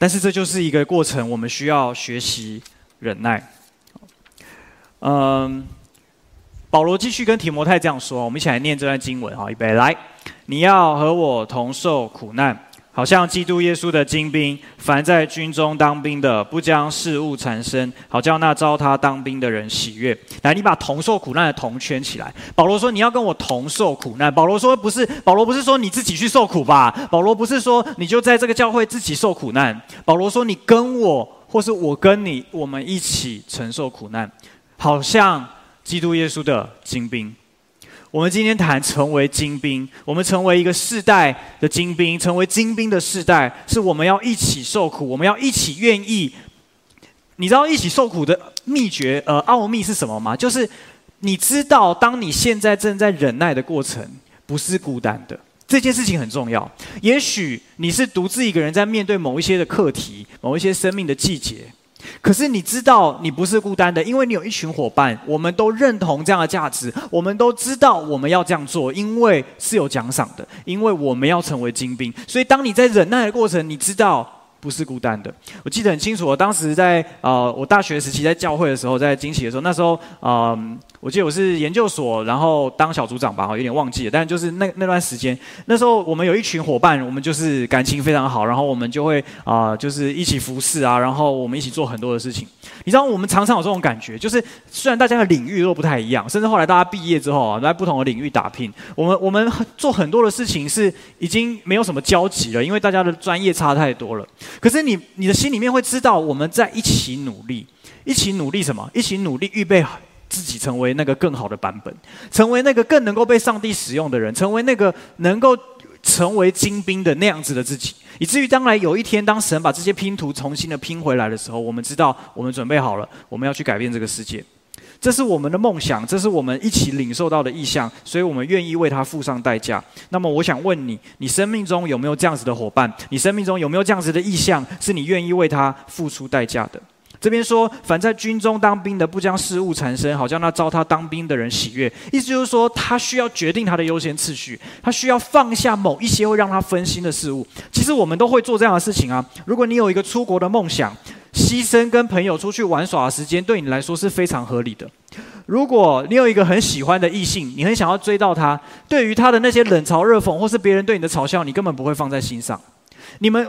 但是这就是一个过程，我们需要学习忍耐。嗯，保罗继续跟提摩太这样说，我们一起来念这段经文哈，预备来，你要和我同受苦难。好像基督耶稣的精兵，凡在军中当兵的，不将事务缠身，好叫那招他当兵的人喜悦。来，你把同受苦难的同圈起来。保罗说：“你要跟我同受苦难。”保罗说：“不是，保罗不是说你自己去受苦吧？保罗不是说你就在这个教会自己受苦难。保罗说：你跟我，或是我跟你，我们一起承受苦难，好像基督耶稣的精兵。”我们今天谈成为精兵，我们成为一个世代的精兵，成为精兵的世代，是我们要一起受苦，我们要一起愿意。你知道一起受苦的秘诀，呃，奥秘是什么吗？就是你知道，当你现在正在忍耐的过程，不是孤单的，这件事情很重要。也许你是独自一个人在面对某一些的课题，某一些生命的季节。可是你知道你不是孤单的，因为你有一群伙伴，我们都认同这样的价值，我们都知道我们要这样做，因为是有奖赏的，因为我们要成为精兵。所以当你在忍耐的过程，你知道不是孤单的。我记得很清楚，我当时在呃，我大学时期在教会的时候，在惊喜的时候，那时候嗯。我记得我是研究所，然后当小组长吧，有点忘记了。但就是那那段时间，那时候我们有一群伙伴，我们就是感情非常好，然后我们就会啊、就是一起服侍啊，然后我们一起做很多的事情。你知道，我们常常有这种感觉，就是虽然大家的领域都不太一样，甚至后来大家毕业之后啊，在不同的领域打拼，我们我们做很多的事情是已经没有什么交集了，因为大家的专业差太多了。可是你你的心里面会知道，我们在一起努力，一起努力什么？一起努力预备。自己成为那个更好的版本，成为那个更能够被上帝使用的人，成为那个能够成为精兵的那样子的自己，以至于将来有一天，当神把这些拼图重新的拼回来的时候，我们知道我们准备好了，我们要去改变这个世界。这是我们的梦想，这是我们一起领受到的意向，所以我们愿意为它付上代价。那么，我想问你，你生命中有没有这样子的伙伴？你生命中有没有这样子的意向，是你愿意为他付出代价的？这边说，凡在军中当兵的，不将事物缠身，好叫那招他当兵的人喜悦。意思就是说，他需要决定他的优先次序，他需要放下某一些会让他分心的事物。其实我们都会做这样的事情啊。如果你有一个出国的梦想，牺牲跟朋友出去玩耍的时间，对你来说是非常合理的。如果你有一个很喜欢的异性，你很想要追到他，对于他的那些冷嘲热讽，或是别人对你的嘲笑，你根本不会放在心上。你们。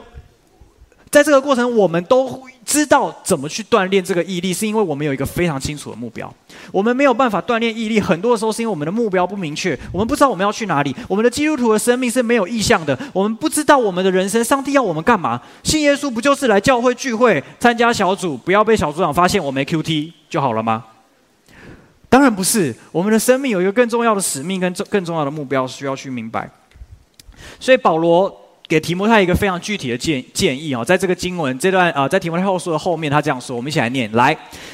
在这个过程，我们都知道怎么去锻炼这个毅力，是因为我们有一个非常清楚的目标。我们没有办法锻炼毅力，很多时候是因为我们的目标不明确，我们不知道我们要去哪里。我们的基督徒的生命是没有意向的，我们不知道我们的人生，上帝要我们干嘛？信耶稣不就是来教会聚会、参加小组，不要被小组长发现我没 QT 就好了吗？当然不是，我们的生命有一个更重要的使命跟更重要的目标需要去明白。所以保罗。给提摩太一个非常具体的建建议哦，在这个经文这段啊，在提摩太后书的后面，他这样说，我们一起来念：来，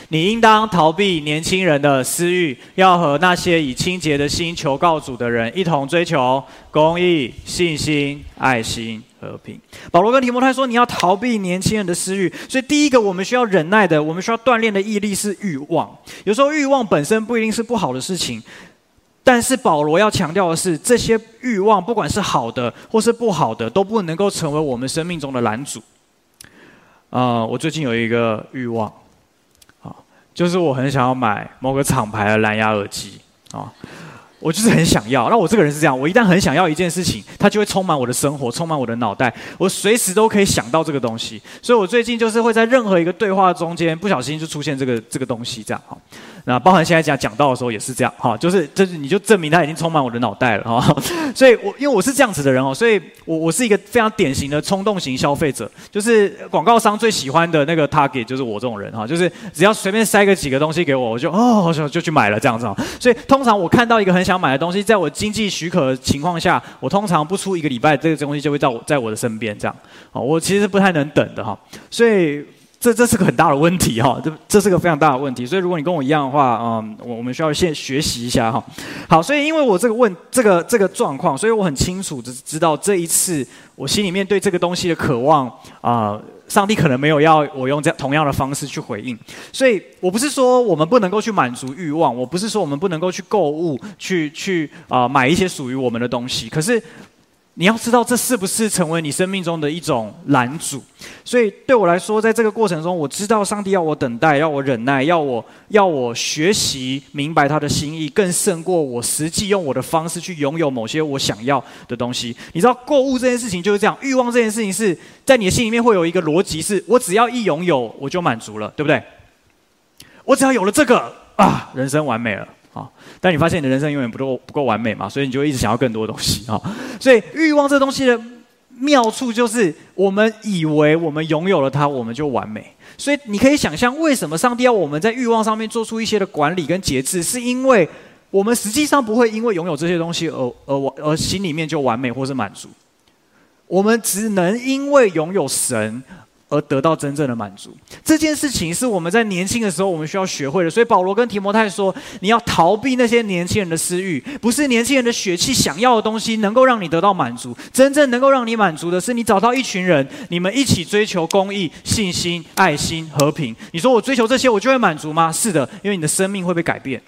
你应当逃避年轻人的私欲，要和那些以清洁的心求告主的人一同追求公义、信心、爱心、和平。保罗跟提摩太说，你要逃避年轻人的私欲，所以第一个我们需要忍耐的，我们需要锻炼的毅力是欲望。有时候欲望本身不一定是不好的事情。但是保罗要强调的是，这些欲望，不管是好的或是不好的，都不能够成为我们生命中的拦阻。啊、我最近有一个欲望，啊，就是我很想要买某个厂牌的蓝牙耳机，啊，我就是很想要。那我这个人是这样，我一旦很想要一件事情，它就会充满我的生活，充满我的脑袋，我随时都可以想到这个东西。所以我最近就是会在任何一个对话中间，不小心就出现这个这个东西，这样哈。那包含现在讲讲到的时候也是这样哈，就是就是你就证明他已经充满我的脑袋了哈，(laughs) 所以我因为我是这样子的人哦，所以我我是一个非常典型的冲动型消费者，就是广告商最喜欢的那个 target 就是我这种人哈，就是只要随便塞个几个东西给我，我就哦就就去买了这样子，所以通常我看到一个很想买的东西，在我经济许可的情况下，我通常不出一个礼拜，这个东西就会在我在我的身边这样，啊，我其实不太能等的哈，所以。这这是个很大的问题哈，这这是个非常大的问题，所以如果你跟我一样的话，嗯，我我们需要先学习一下哈。好，所以因为我这个问这个这个状况，所以我很清楚的知道这一次我心里面对这个东西的渴望啊、上帝可能没有要我用这样同样的方式去回应，所以我不是说我们不能够去满足欲望，我不是说我们不能够去购物去去啊、买一些属于我们的东西，可是。你要知道，这是不是成为你生命中的一种拦阻？所以对我来说，在这个过程中，我知道上帝要我等待，要我忍耐，要我要我学习明白他的心意，更胜过我实际用我的方式去拥有某些我想要的东西。你知道，购物这件事情就是这样，欲望这件事情是在你的心里面会有一个逻辑，是我只要一拥有，我就满足了，对不对？我只要有了这个啊，人生完美了。啊！但你发现你的人生永远不够不够完美嘛，所以你就一直想要更多东西啊。所以欲望这东西的妙处就是，我们以为我们拥有了它，我们就完美。所以你可以想象，为什么上帝要我们在欲望上面做出一些的管理跟节制，是因为我们实际上不会因为拥有这些东西而而而心里面就完美或是满足。我们只能因为拥有神。而得到真正的满足，这件事情是我们在年轻的时候我们需要学会的。所以保罗跟提摩太说：“你要逃避那些年轻人的私欲，不是年轻人的血气想要的东西能够让你得到满足。真正能够让你满足的是你找到一群人，你们一起追求公益、信心、爱心、和平。你说我追求这些，我就会满足吗？是的，因为你的生命会被改变，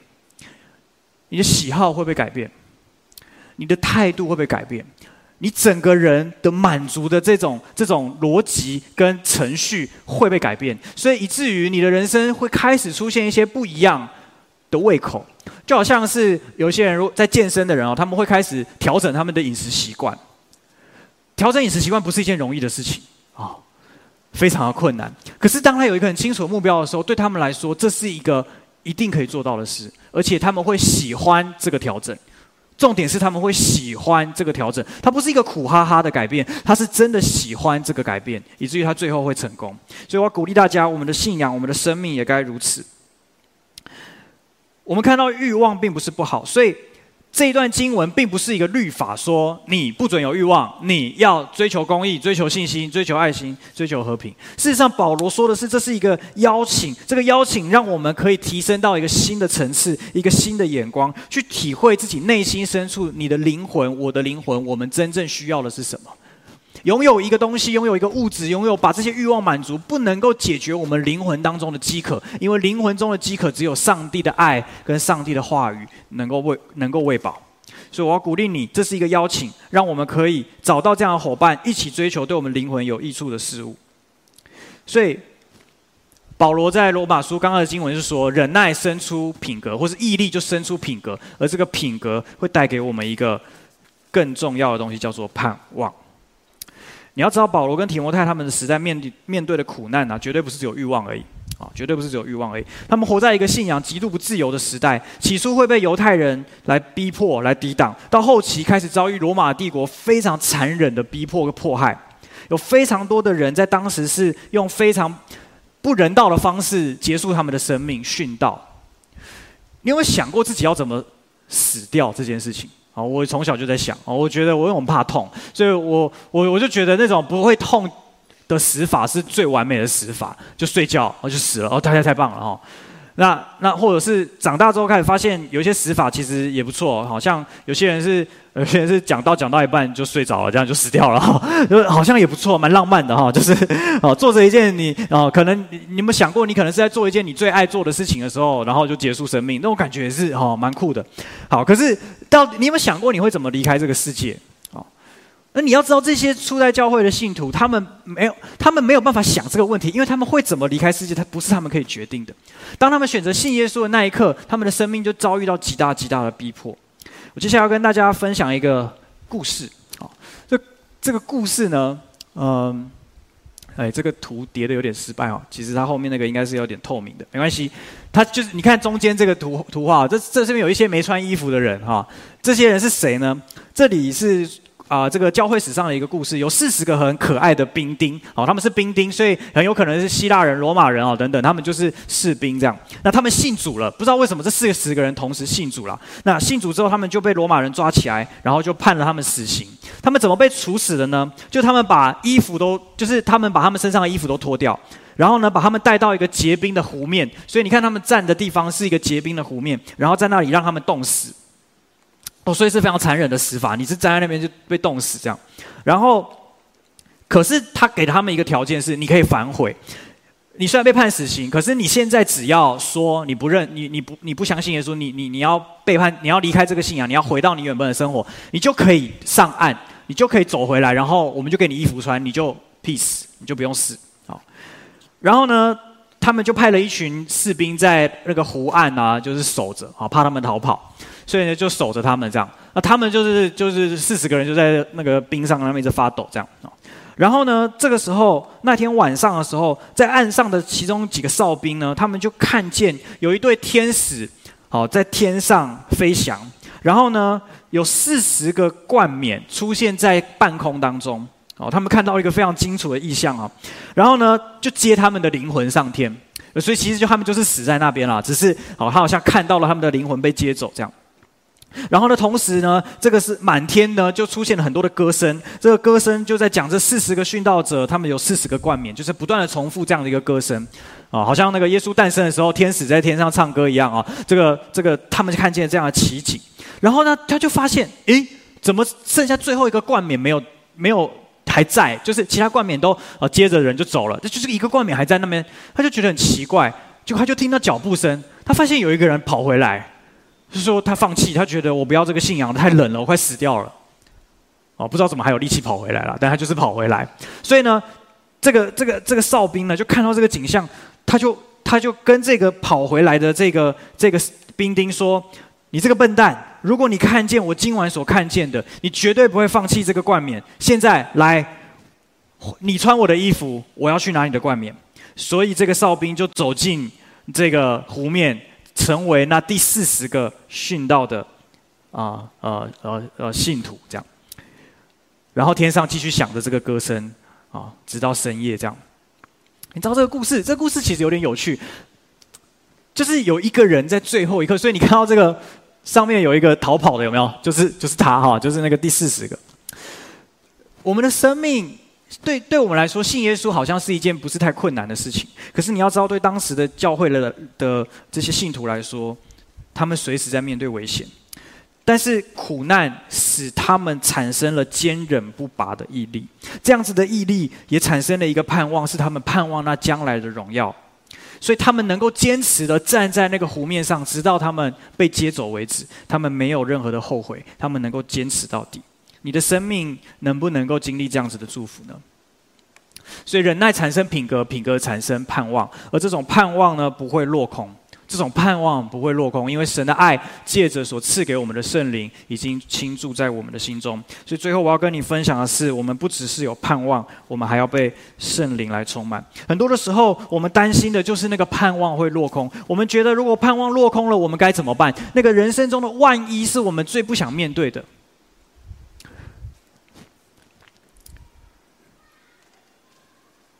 你的喜好会被改变，你的态度会被改变。”你整个人的满足的这种这种逻辑跟程序会被改变，所以以至于你的人生会开始出现一些不一样的胃口，就好像是有些人如在健身的人哦，他们会开始调整他们的饮食习惯。调整饮食习惯不是一件容易的事情啊，非常的困难。可是当他有一个很清楚的目标的时候，对他们来说，这是一个一定可以做到的事，而且他们会喜欢这个调整。重点是他们会喜欢这个调整，它不是一个苦哈哈的改变，他是真的喜欢这个改变，以至于他最后会成功。所以我要鼓励大家，我们的信仰，我们的生命也该如此。我们看到欲望并不是不好，所以这一段经文并不是一个律法，说你不准有欲望，你要追求公义、追求信心、追求爱心、追求和平。事实上，保罗说的是，这是一个邀请，这个邀请让我们可以提升到一个新的层次，一个新的眼光，去体会自己内心深处，你的灵魂、我的灵魂，我们真正需要的是什么？拥有一个东西，拥有一个物质，拥有把这些欲望满足，不能够解决我们灵魂当中的饥渴，因为灵魂中的饥渴只有上帝的爱跟上帝的话语能够喂能够喂饱。所以我要鼓励你，这是一个邀请，让我们可以找到这样的伙伴，一起追求对我们灵魂有益处的事物。所以保罗在罗马书刚刚的经文是说，忍耐生出品格，或是毅力就生出品格，而这个品格会带给我们一个更重要的东西，叫做盼望。你要知道，保罗跟提摩太他们的时代面对面对的苦难啊，绝对不是只有欲望而已啊，绝对不是只有欲望而已。他们活在一个信仰极度不自由的时代，起初会被犹太人来逼迫、来抵挡，到后期开始遭遇罗马帝国非常残忍的逼迫和迫害，有非常多的人在当时是用非常不人道的方式结束他们的生命，殉道。你有没有想过自己要怎么死掉这件事情？我从小就在想，我觉得我有很怕痛，所以我我我就觉得那种不会痛的死法是最完美的死法，就睡觉，我就死了，哦，大家太棒了哦。那那或者是长大之后开始发现，有一些死法其实也不错，好像有些人是有些人是讲到讲到一半就睡着了，这样就死掉了，(laughs) 就好像也不错，蛮浪漫的哈。就是哦，做着一件你哦，可能你有没有想过，你可能是在做一件你最爱做的事情的时候，然后就结束生命，那种感觉也是哦，蛮酷的。好，可是到你有没有想过你会怎么离开这个世界？那你要知道，这些初代教会的信徒，他们没有，他们没有办法想这个问题，因为他们会怎么离开世界，他不是他们可以决定的。当他们选择信耶稣的那一刻，他们的生命就遭遇到极大极大的逼迫。我接下来要跟大家分享一个故事。啊，这这个故事呢，嗯，哎，这个图叠的有点失败哦。其实它后面那个应该是有点透明的，没关系。它就是你看中间这个图图画，这这这边有一些没穿衣服的人哈，这些人是谁呢？这里是。啊、这个教会史上的一个故事，有四十个很可爱的兵丁，哦，他们是兵丁，所以很有可能是希腊人、罗马人哦等等，他们就是士兵这样。那他们信主了，不知道为什么这四十个人同时信主了。那信主之后，他们就被罗马人抓起来，然后就判了他们死刑。他们怎么被处死的呢？就他们把衣服都，就是他们把他们身上的衣服都脱掉，然后呢，把他们带到一个结冰的湖面。所以你看他们站的地方是一个结冰的湖面，然后在那里让他们冻死。所以是非常残忍的死法。你是站在那边就被冻死这样，然后，可是他给他们一个条件是，你可以反悔。你虽然被判死刑，可是你现在只要说你不认你你不你不相信耶稣，你你你要背叛，你要离开这个信仰，你要回到你原本的生活，你就可以上岸，你就可以走回来，然后我们就给你衣服穿，你就 peace，你就不用死。好，然后呢，他们就派了一群士兵在那个湖岸啊，就是守着啊，怕他们逃跑。所以呢，就守着他们这样。那他们就是就是四十个人就在那个冰上那边一直发抖这样啊。然后呢，这个时候那天晚上的时候，在岸上的其中几个哨兵呢，他们就看见有一对天使，好在天上飞翔。然后呢，有四十个冠冕出现在半空当中。哦，他们看到一个非常清楚的异象啊。然后呢，就接他们的灵魂上天。所以其实就他们就是死在那边了，只是哦，他好像看到了他们的灵魂被接走这样。然后呢，同时呢，这个是满天呢，就出现了很多的歌声。这个歌声就在讲这四十个殉道者，他们有四十个冠冕，就是不断的重复这样的一个歌声，啊，好像那个耶稣诞生的时候，天使在天上唱歌一样啊。这个这个，他们就看见这样的奇景。然后呢，他就发现，诶，怎么剩下最后一个冠冕没有没有还在？就是其他冠冕都啊接着人就走了，这就是一个冠冕还在那边。他就觉得很奇怪，就他就听到脚步声，他发现有一个人跑回来。是说他放弃，他觉得我不要这个信仰，太冷了，我快死掉了。哦，不知道怎么还有力气跑回来了，但他就是跑回来。所以呢，这个这个这个哨兵呢，就看到这个景象，他就他就跟这个跑回来的这个这个兵丁说：“你这个笨蛋，如果你看见我今晚所看见的，你绝对不会放弃这个冠冕。现在来，你穿我的衣服，我要去拿你的冠冕。”所以这个哨兵就走进这个湖面。成为那第四十个殉道的啊呃呃呃信徒，这样，然后天上继续响着这个歌声啊，直到深夜这样。你知道这个故事？这个故事其实有点有趣，就是有一个人在最后一刻，所以你看到这个上面有一个逃跑的，有没有？就是就是他哈，就是那个第四十个。我们的生命，对对我们来说，信耶稣好像是一件不是太困难的事情。可是你要知道，对当时的教会的的这些信徒来说，他们随时在面对危险。但是苦难使他们产生了坚忍不拔的毅力，这样子的毅力也产生了一个盼望，是他们盼望那将来的荣耀。所以他们能够坚持的站在那个湖面上，直到他们被接走为止。他们没有任何的后悔，他们能够坚持到底。你的生命能不能够经历这样子的祝福呢？所以忍耐产生品格，品格产生盼望，而这种盼望呢，不会落空。这种盼望不会落空，因为神的爱借着所赐给我们的圣灵，已经倾注在我们的心中。所以最后我要跟你分享的是，我们不只是有盼望，我们还要被圣灵来充满。很多的时候，我们担心的就是那个盼望会落空。我们觉得，如果盼望落空了，我们该怎么办？那个人生中的万一是我们最不想面对的。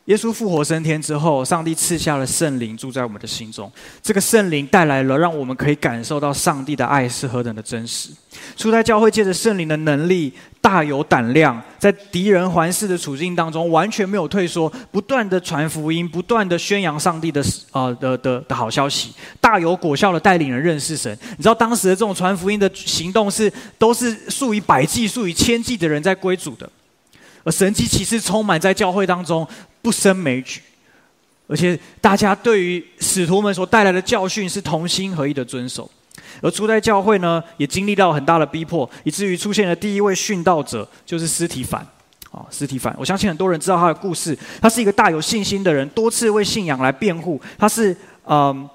耶稣复活升天之后，上帝赐下了圣灵住在我们的心中。这个圣灵带来了让我们可以感受到上帝的爱是何等的真实。初代教会借着圣灵的能力，大有胆量，在敌人环视的处境当中，完全没有退缩，不断的传福音，不断的宣扬上帝的呃的的的好消息，大有果效的带领人认识神。你知道当时的这种传福音的行动是都是数以百计、数以千计的人在归主的，而神迹奇事充满在教会当中。不胜枚举，而且大家对于使徒们所带来的教训是同心合意的遵守，而初代教会呢，也经历到很大的逼迫，以至于出现了第一位殉道者，就是司提凡。啊，司提凡，我相信很多人知道他的故事。他是一个大有信心的人，多次为信仰来辩护。他是嗯，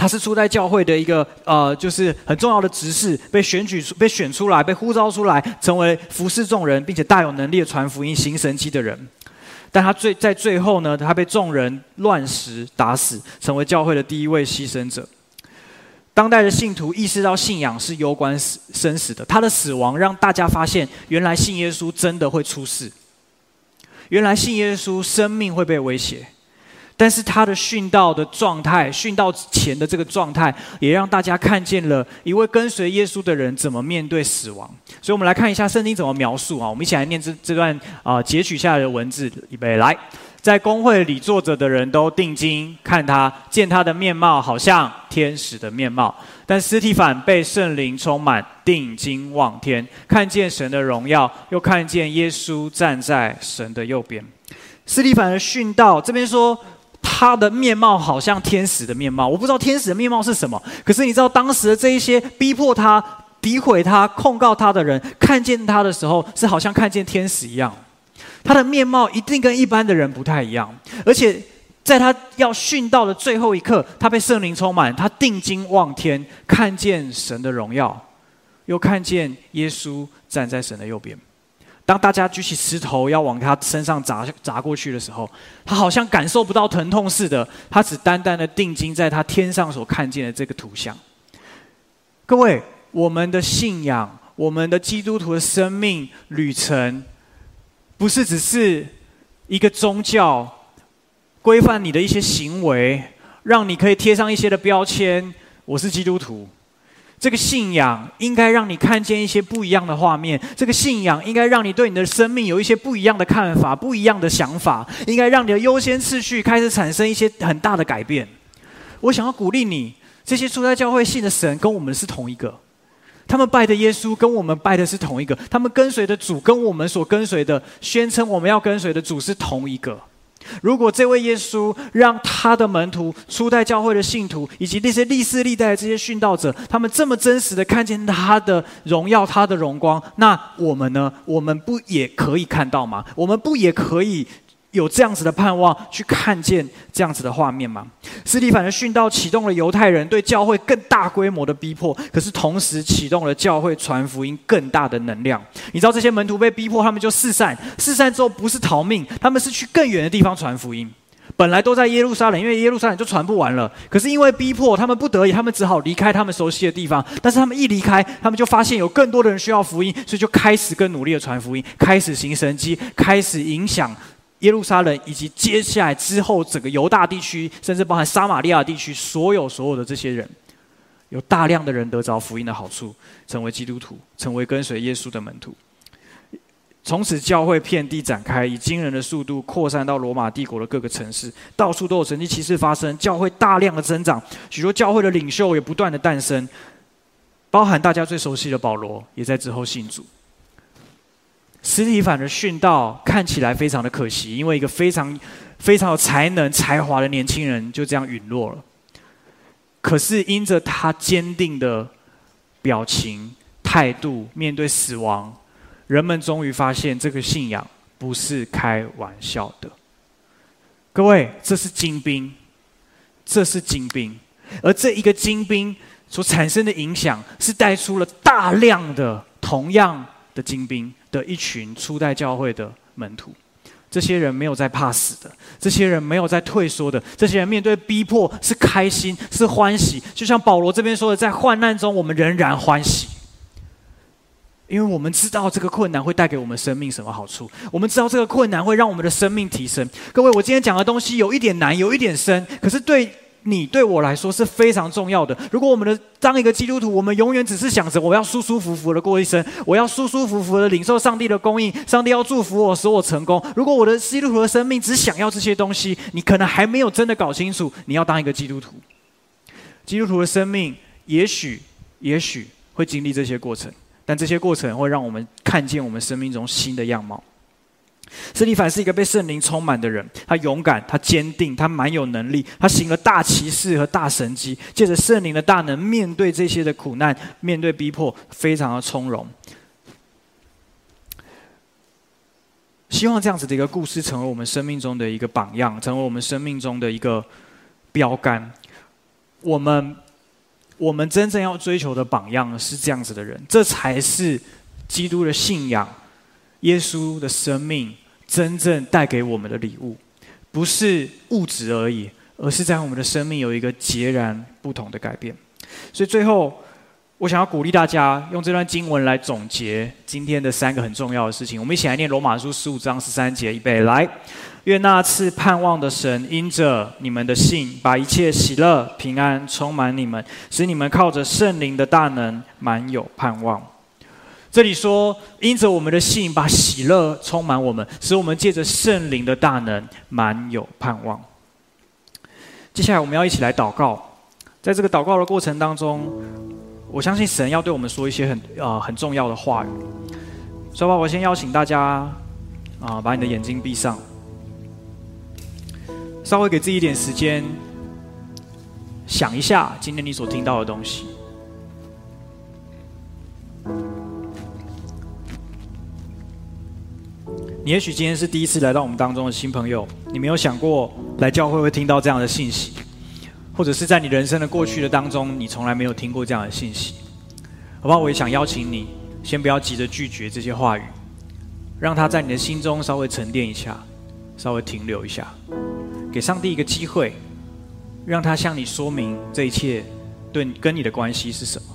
他是初代教会的一个呃，就是很重要的执事，被选举出、被选出来、被呼召出来，成为服侍众人，并且大有能力的传福音、行神迹的人。但他最在最后呢，他被众人乱石打死，成为教会的第一位牺牲者。当代的信徒意识到信仰是攸关死生死的，他的死亡让大家发现，原来信耶稣真的会出事，原来信耶稣生命会被威胁。但是他的殉道的状态，殉道前的这个状态，也让大家看见了一位跟随耶稣的人怎么面对死亡。所以，我们来看一下圣经怎么描述啊。我们一起来念这这段啊截取下来的文字，预备来。在公会里坐着的人都定睛看他，见他的面貌好像天使的面貌。但斯提反被圣灵充满，定睛望天，看见神的荣耀，又看见耶稣站在神的右边。斯提反的殉道，这边说。他的面貌好像天使的面貌，我不知道天使的面貌是什么。可是你知道，当时的这一些逼迫他、诋毁他、控告他的人，看见他的时候，是好像看见天使一样。他的面貌一定跟一般的人不太一样。而且在他要殉道的最后一刻，他被圣灵充满，他定睛望天，看见神的荣耀，又看见耶稣站在神的右边。当大家举起石头要往他身上砸砸过去的时候，他好像感受不到疼痛似的，他只单单的定睛在他天上所看见的这个图像。各位，我们的信仰，我们的基督徒的生命旅程，不是只是一个宗教规范你的一些行为，让你可以贴上一些的标签，我是基督徒。这个信仰应该让你看见一些不一样的画面，这个信仰应该让你对你的生命有一些不一样的看法、不一样的想法，应该让你的优先次序开始产生一些很大的改变。我想要鼓励你，这些初代教会信的神跟我们是同一个，他们拜的耶稣跟我们拜的是同一个，他们跟随的主跟我们所跟随的、宣称我们要跟随的主是同一个。如果这位耶稣让他的门徒、初代教会的信徒以及那些历世历代的这些殉道者，他们这么真实的看见他的荣耀、他的荣光，那我们呢？我们不也可以看到吗？我们不也可以？有这样子的盼望，去看见这样子的画面吗？斯蒂反的殉道启动了犹太人对教会更大规模的逼迫，可是同时启动了教会传福音更大的能量。你知道这些门徒被逼迫，他们就四散，四散之后不是逃命，他们是去更远的地方传福音。本来都在耶路撒冷，因为耶路撒冷就传不完了。可是因为逼迫，他们不得已，他们只好离开他们熟悉的地方。但是他们一离开，他们就发现有更多的人需要福音，所以就开始更努力的传福音，开始行神迹，开始影响。耶路撒冷以及接下来之后整个犹大地区，甚至包含撒玛利亚地区，所有所有的这些人，有大量的人得着福音的好处，成为基督徒，成为跟随耶稣的门徒。从此，教会遍地展开，以惊人的速度扩散到罗马帝国的各个城市，到处都有神迹奇事发生，教会大量的增长，许多教会的领袖也不断的诞生，包含大家最熟悉的保罗，也在之后信主。司提反的殉道看起来非常的可惜，因为一个非常非常有才能、才华的年轻人就这样陨落了。可是因着他坚定的表情、态度，面对死亡。人们终于发现，这个信仰不是开玩笑的。各位，这是精兵，这是精兵，而这一个精兵所产生的影响，是带出了大量的同样的精兵的一群初代教会的门徒。这些人没有在怕死的，这些人没有在退缩的，这些人面对逼迫是开心，是欢喜。就像保罗这边说的，在患难中，我们仍然欢喜。因为我们知道这个困难会带给我们生命什么好处，我们知道这个困难会让我们的生命提升。各位，我今天讲的东西有一点难，有一点深，可是对你对我来说是非常重要的。如果我们的当一个基督徒，我们永远只是想着我要舒舒服服的过一生，我要舒舒服服的领受上帝的供应，上帝要祝福我，使我成功。如果我的基督徒的生命只想要这些东西，你可能还没有真的搞清楚你要当一个基督徒。基督徒的生命也许也许会经历这些过程。但这些过程会让我们看见我们生命中新的样貌。司提反是一个被圣灵充满的人，他勇敢，他坚定，他蛮有能力，他行了大奇事和大神迹，借着圣灵的大能，面对这些的苦难，面对逼迫，非常的从容。希望这样子的一个故事，成为我们生命中的一个榜样，成为我们生命中的一个标杆。我们。我们真正要追求的榜样是这样子的人，这才是基督的信仰、耶稣的生命真正带给我们的礼物，不是物质而已，而是在我们的生命有一个截然不同的改变。所以最后，我想要鼓励大家用这段经文来总结今天的三个很重要的事情。我们一起来念罗马书十五章十三节，预备来。愿那次盼望的神，因着你们的信，把一切喜乐、平安充满你们，使你们靠着圣灵的大能，满有盼望。这里说，因着我们的信，把喜乐充满我们，使我们借着圣灵的大能，满有盼望。接下来，我们要一起来祷告。在这个祷告的过程当中，我相信神要对我们说一些很啊、呃、很重要的话语。所以，我先邀请大家啊、把你的眼睛闭上。稍微给自己一点时间，想一下今天你所听到的东西。你也许今天是第一次来到我们当中的新朋友，你没有想过来教会会听到这样的信息，或者是在你人生的过去的当中，你从来没有听过这样的信息。好不好？我也想邀请你，先不要急着拒绝这些话语，让它在你的心中稍微沉淀一下，稍微停留一下。给上帝一个机会，让他向你说明这一切对跟你的关系是什么。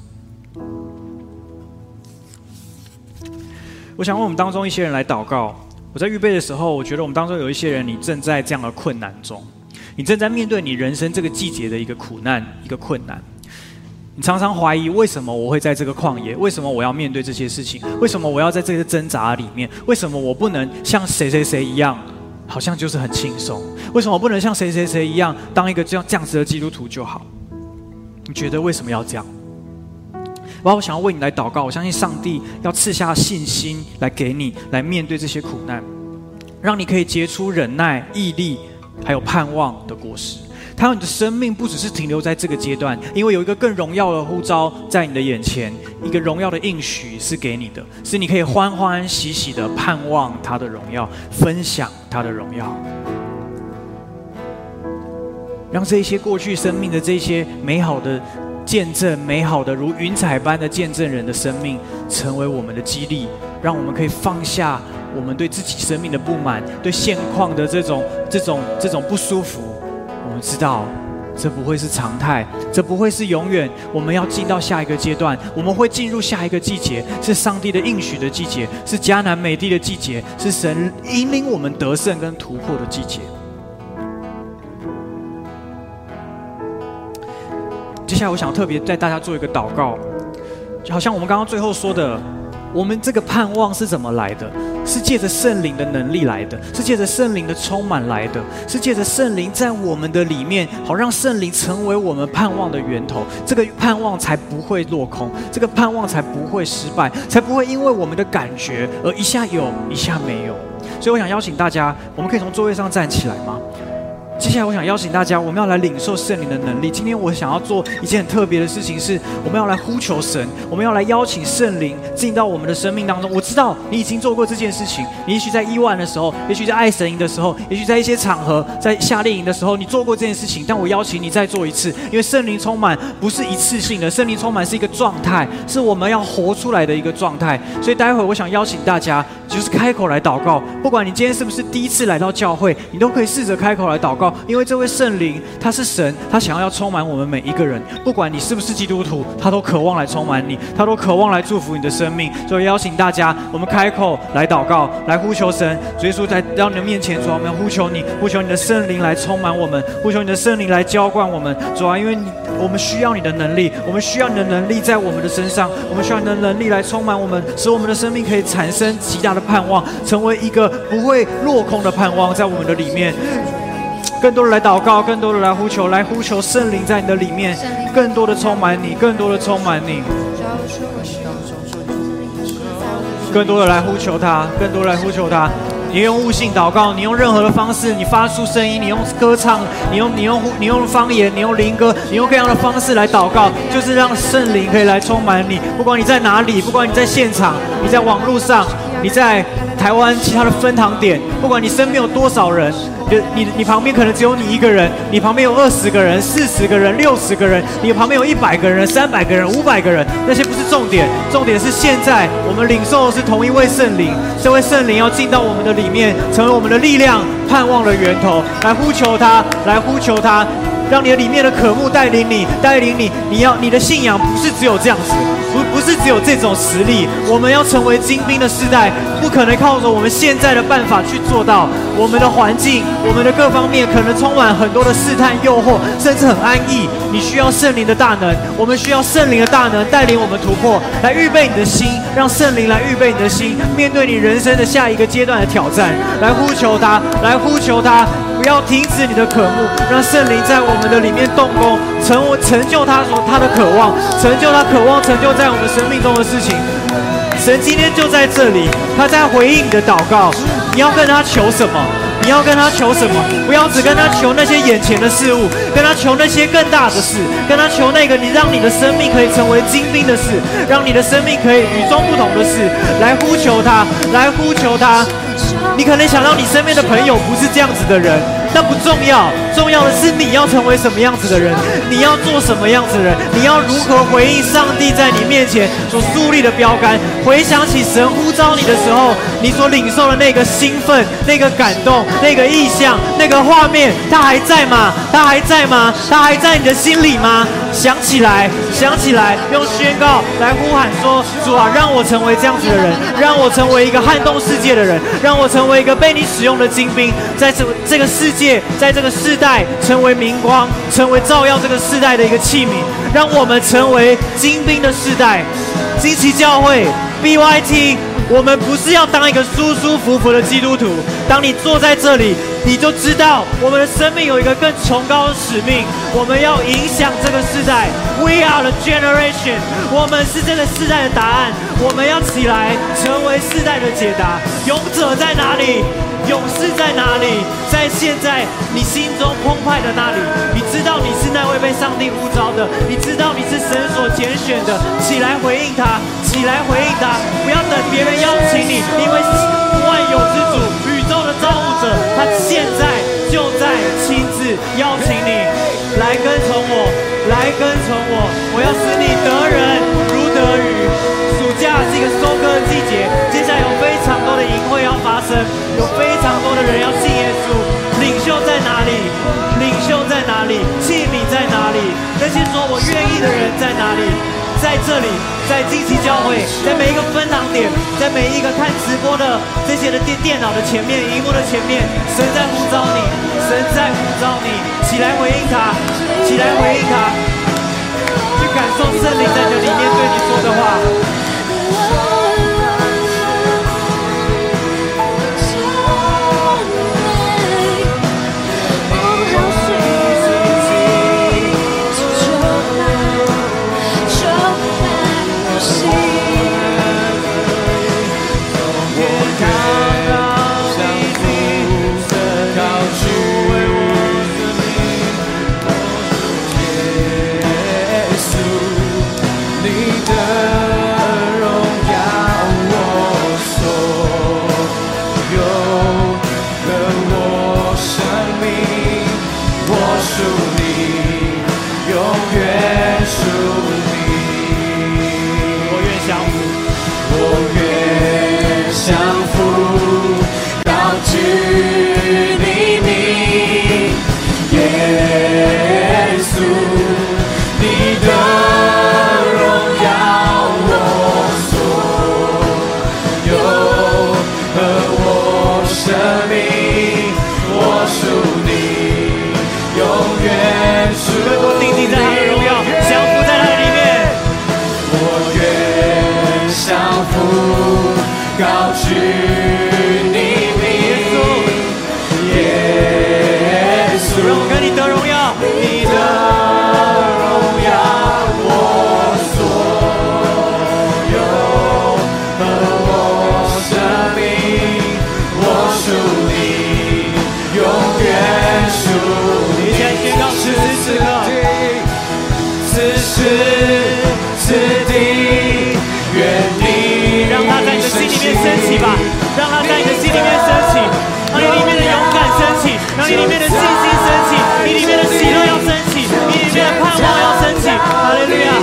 我想问我们当中一些人来祷告。我在预备的时候，我觉得我们当中有一些人，你正在这样的困难中，你正在面对你人生这个季节的一个苦难、一个困难。你常常怀疑，为什么我会在这个旷野？为什么我要面对这些事情？为什么我要在这个挣扎里面？为什么我不能像谁谁谁一样？好像就是很轻松，为什么我不能像谁谁谁一样当一个这样这样子的基督徒就好？你觉得为什么要这样？我想要为你来祷告，我相信上帝要赐下信心来给你，来面对这些苦难，让你可以结出忍耐、毅力，还有盼望的果实。他让你的生命不只是停留在这个阶段，因为有一个更荣耀的呼召在你的眼前，一个荣耀的应许是给你的，是你可以欢欢喜喜的盼望他的荣耀，分享他的荣耀，让这些过去生命的这些美好的见证，美好的如云彩般的见证人的生命，成为我们的激励，让我们可以放下我们对自己生命的不满，对现况的这种这种这种不舒服。我们知道，这不会是常态，这不会是永远。我们要进到下一个阶段，我们会进入下一个季节，是上帝的应许的季节，是迦南美地的季节，是神引领我们得胜跟突破的季节。接下来我想特别带大家做一个祷告，就好像我们刚刚最后说的，我们这个盼望是怎么来的？是借着圣灵的能力来的，是借着圣灵的充满来的，是借着圣灵在我们的里面，好让圣灵成为我们盼望的源头，这个盼望才不会落空，这个盼望才不会失败，才不会因为我们的感觉而一下有，一下没有。所以我想邀请大家，我们可以从座位上站起来吗？接下来，我想邀请大家，我们要来领受圣灵的能力。今天我想要做一件很特别的事情，是我们要来呼求神，我们要来邀请圣灵进到我们的生命当中。我知道你已经做过这件事情，你也许在伊万的时候，也许在爱神营的时候，也许在一些场合，在夏令营的时候，你做过这件事情。但我邀请你再做一次，因为圣灵充满不是一次性的，圣灵充满是一个状态，是我们要活出来的一个状态。所以待会我想邀请大家，就是开口来祷告。不管你今天是不是第一次来到教会，你都可以试着开口来祷告。因为这位圣灵他是神，他想要要充满我们每一个人，不管你是不是基督徒，他都渴望来充满你，他都渴望来祝福你的生命。所以邀请大家，我们开口来祷告，来呼求神。耶稣在到你的面前，主啊，我们呼求你，呼求你的圣灵来充满我们，呼求你的圣灵来浇灌我们。主啊，因为你我们需要你的能力，我们需要你的能力在我们的身上，我们需要你的能力来充满我们，使我们的生命可以产生极大的盼望，成为一个不会落空的盼望在我们的里面。更多的来祷告，更多的来呼求，来呼求圣灵在你的里面，更多的充满你，更多的充满你。更多的来呼求他，更多的来呼求他。你用悟性祷告，你用任何的方式，你发出声音，你用歌唱，你用你用你用方言，你用灵歌，你用各样的方式来祷告，就是让圣灵可以来充满你。不管你在哪里，不管你在现场，你在网络上，你在台湾其他的分堂点，不管你身边有多少人。就你，你旁边可能只有你一个人，你旁边有二十个人、四十个人、六十个人，你旁边有一百个人、三百个人、五百个人，那些不是重点，重点是现在我们领受的是同一位圣灵，这位圣灵要进到我们的里面，成为我们的力量、盼望的源头，来呼求他，来呼求他。让你的里面的渴慕带领你，带领你。你要你的信仰不是只有这样子，不不是只有这种实力。我们要成为精兵的时代，不可能靠着我们现在的办法去做到。我们的环境，我们的各方面可能充满很多的试探、诱惑，甚至很安逸。你需要圣灵的大能，我们需要圣灵的大能带领我们突破，来预备你的心，让圣灵来预备你的心，面对你人生的下一个阶段的挑战，来呼求他，来呼求他。要停止你的渴慕，让圣灵在我们的里面动工，成为成就他所他的渴望，成就他渴望成就在我们生命中的事情。神今天就在这里，他在回应你的祷告。你要跟他求什么？你要跟他求什么？不要只跟他求那些眼前的事物，跟他求那些更大的事，跟他求那个你让你的生命可以成为精兵的事，让你的生命可以与众不同的事，来呼求他，来呼求他。你可能想到你身边的朋友不是这样子的人，但不重要，重要的是你要成为什么样子的人，你要做什么样子的人，你要如何回应上帝在你面前所树立的标杆。回想起神呼召你的时候，你所领受的那个兴奋、那个感动、那个意象、那个画面，他还在吗？他还在吗？他还在你的心里吗？想起来，想起来，用宣告来呼喊说：主啊，让我成为这样子的人，让我成为一个撼动世界的人，让我成。为一个被你使用的精兵，在这这个世界，在这个世代成为明光，成为照耀这个世代的一个器皿，让我们成为精兵的世代。惊奇教会 BYT，我们不是要当一个舒舒服服的基督徒。当你坐在这里，你就知道我们的生命有一个更崇高的使命，我们要影响这个世代。We are the generation，我们是这个世代的答案。我们要起来，成为世代的解答。勇者在哪里？勇士在哪里？在现在你心中澎湃的那里。你知道你是那位被上帝呼召的，你知道你是神所拣选的。起来回应他，起来回应他，不要等别人邀请你，因为万有之主、造物者，他现在就在亲自邀请你来跟从我，来跟从我。我要使你得人如得鱼。暑假是一个收割的季节，接下来有非常多的营会要发生，有非常多的人要信耶稣。领袖在哪里？领袖在哪里？器皿在哪里？那些说我愿意的人在哪里？在这里，在惊奇教会，在每一个分堂点，在每一个看直播的这些的电电脑的前面、荧幕的前面，神在呼召你，神在呼召你，起来回应他，起来回应他。去感受圣灵在你里面对你说的话。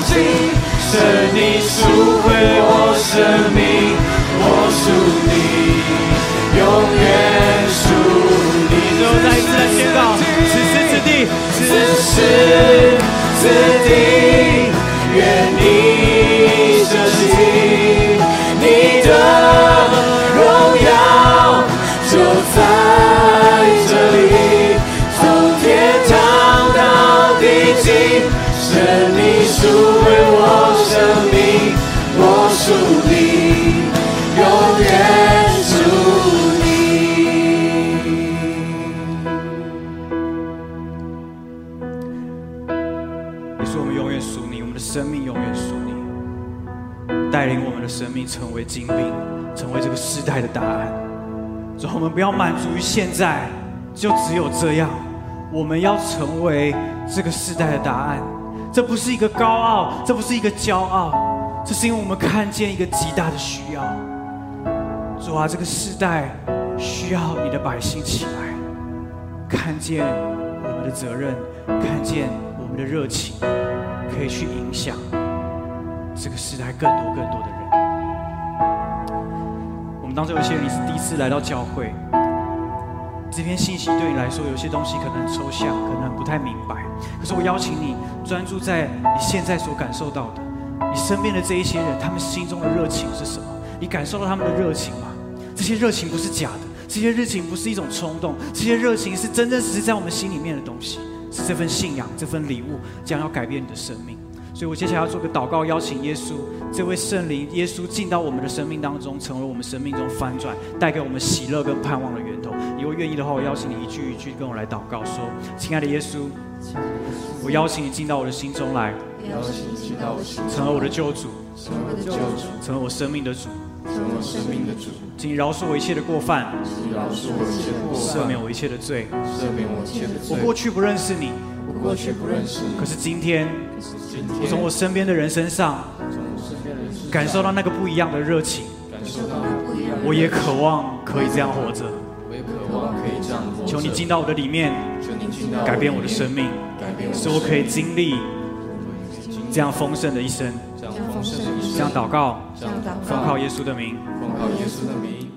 神你赎回我生命，我属你，永远属你。最后再一次的宣告，此时此地，此时此地，愿你相信你的。成为精兵，成为这个时代的答案。主，我们不要满足于现在，就只有这样。我们要成为这个时代的答案。这不是一个高傲，这不是一个骄傲，这是因为我们看见一个极大的需要。主啊，这个时代需要你的百姓起来，看见我们的责任，看见我们的热情，可以去影响这个时代更多更多的当中有些人你是第一次来到教会，这篇信息对你来说有些东西可能抽象，可能不太明白。可是我邀请你专注在你现在所感受到的，你身边的这一些人，他们心中的热情是什么？你感受到他们的热情吗？这些热情不是假的，这些热情不是一种冲动，这些热情是真真实实在我们心里面的东西，是这份信仰，这份礼物将要改变你的生命。所以我接下来要做个祷告，邀请耶稣这位圣灵，耶稣进到我们的生命当中，成为我们生命中翻转，带给我们喜乐跟盼望的源头。如果愿意的话，我邀请你一句一句跟我来祷告，说：“亲爱的耶稣，我邀请你进到我的心中来，成为我的救主，成为我的救主，成为我生命的主，成为我生命的主。请饶恕我一切的过犯，饶恕我一切的过犯，赦免我一切的罪，赦免我一切的罪。我过去不认识你。”我过去不认识你，可是今天，我从我身边的人身上，感受到那个不一样的热情，我也渴望可以这样活着，我也渴望可以这样活着。求你进到我的里面，改变我的生命，使我可以经历这样丰盛的一生，这样祷告，奉靠耶稣的名，奉靠耶稣的名。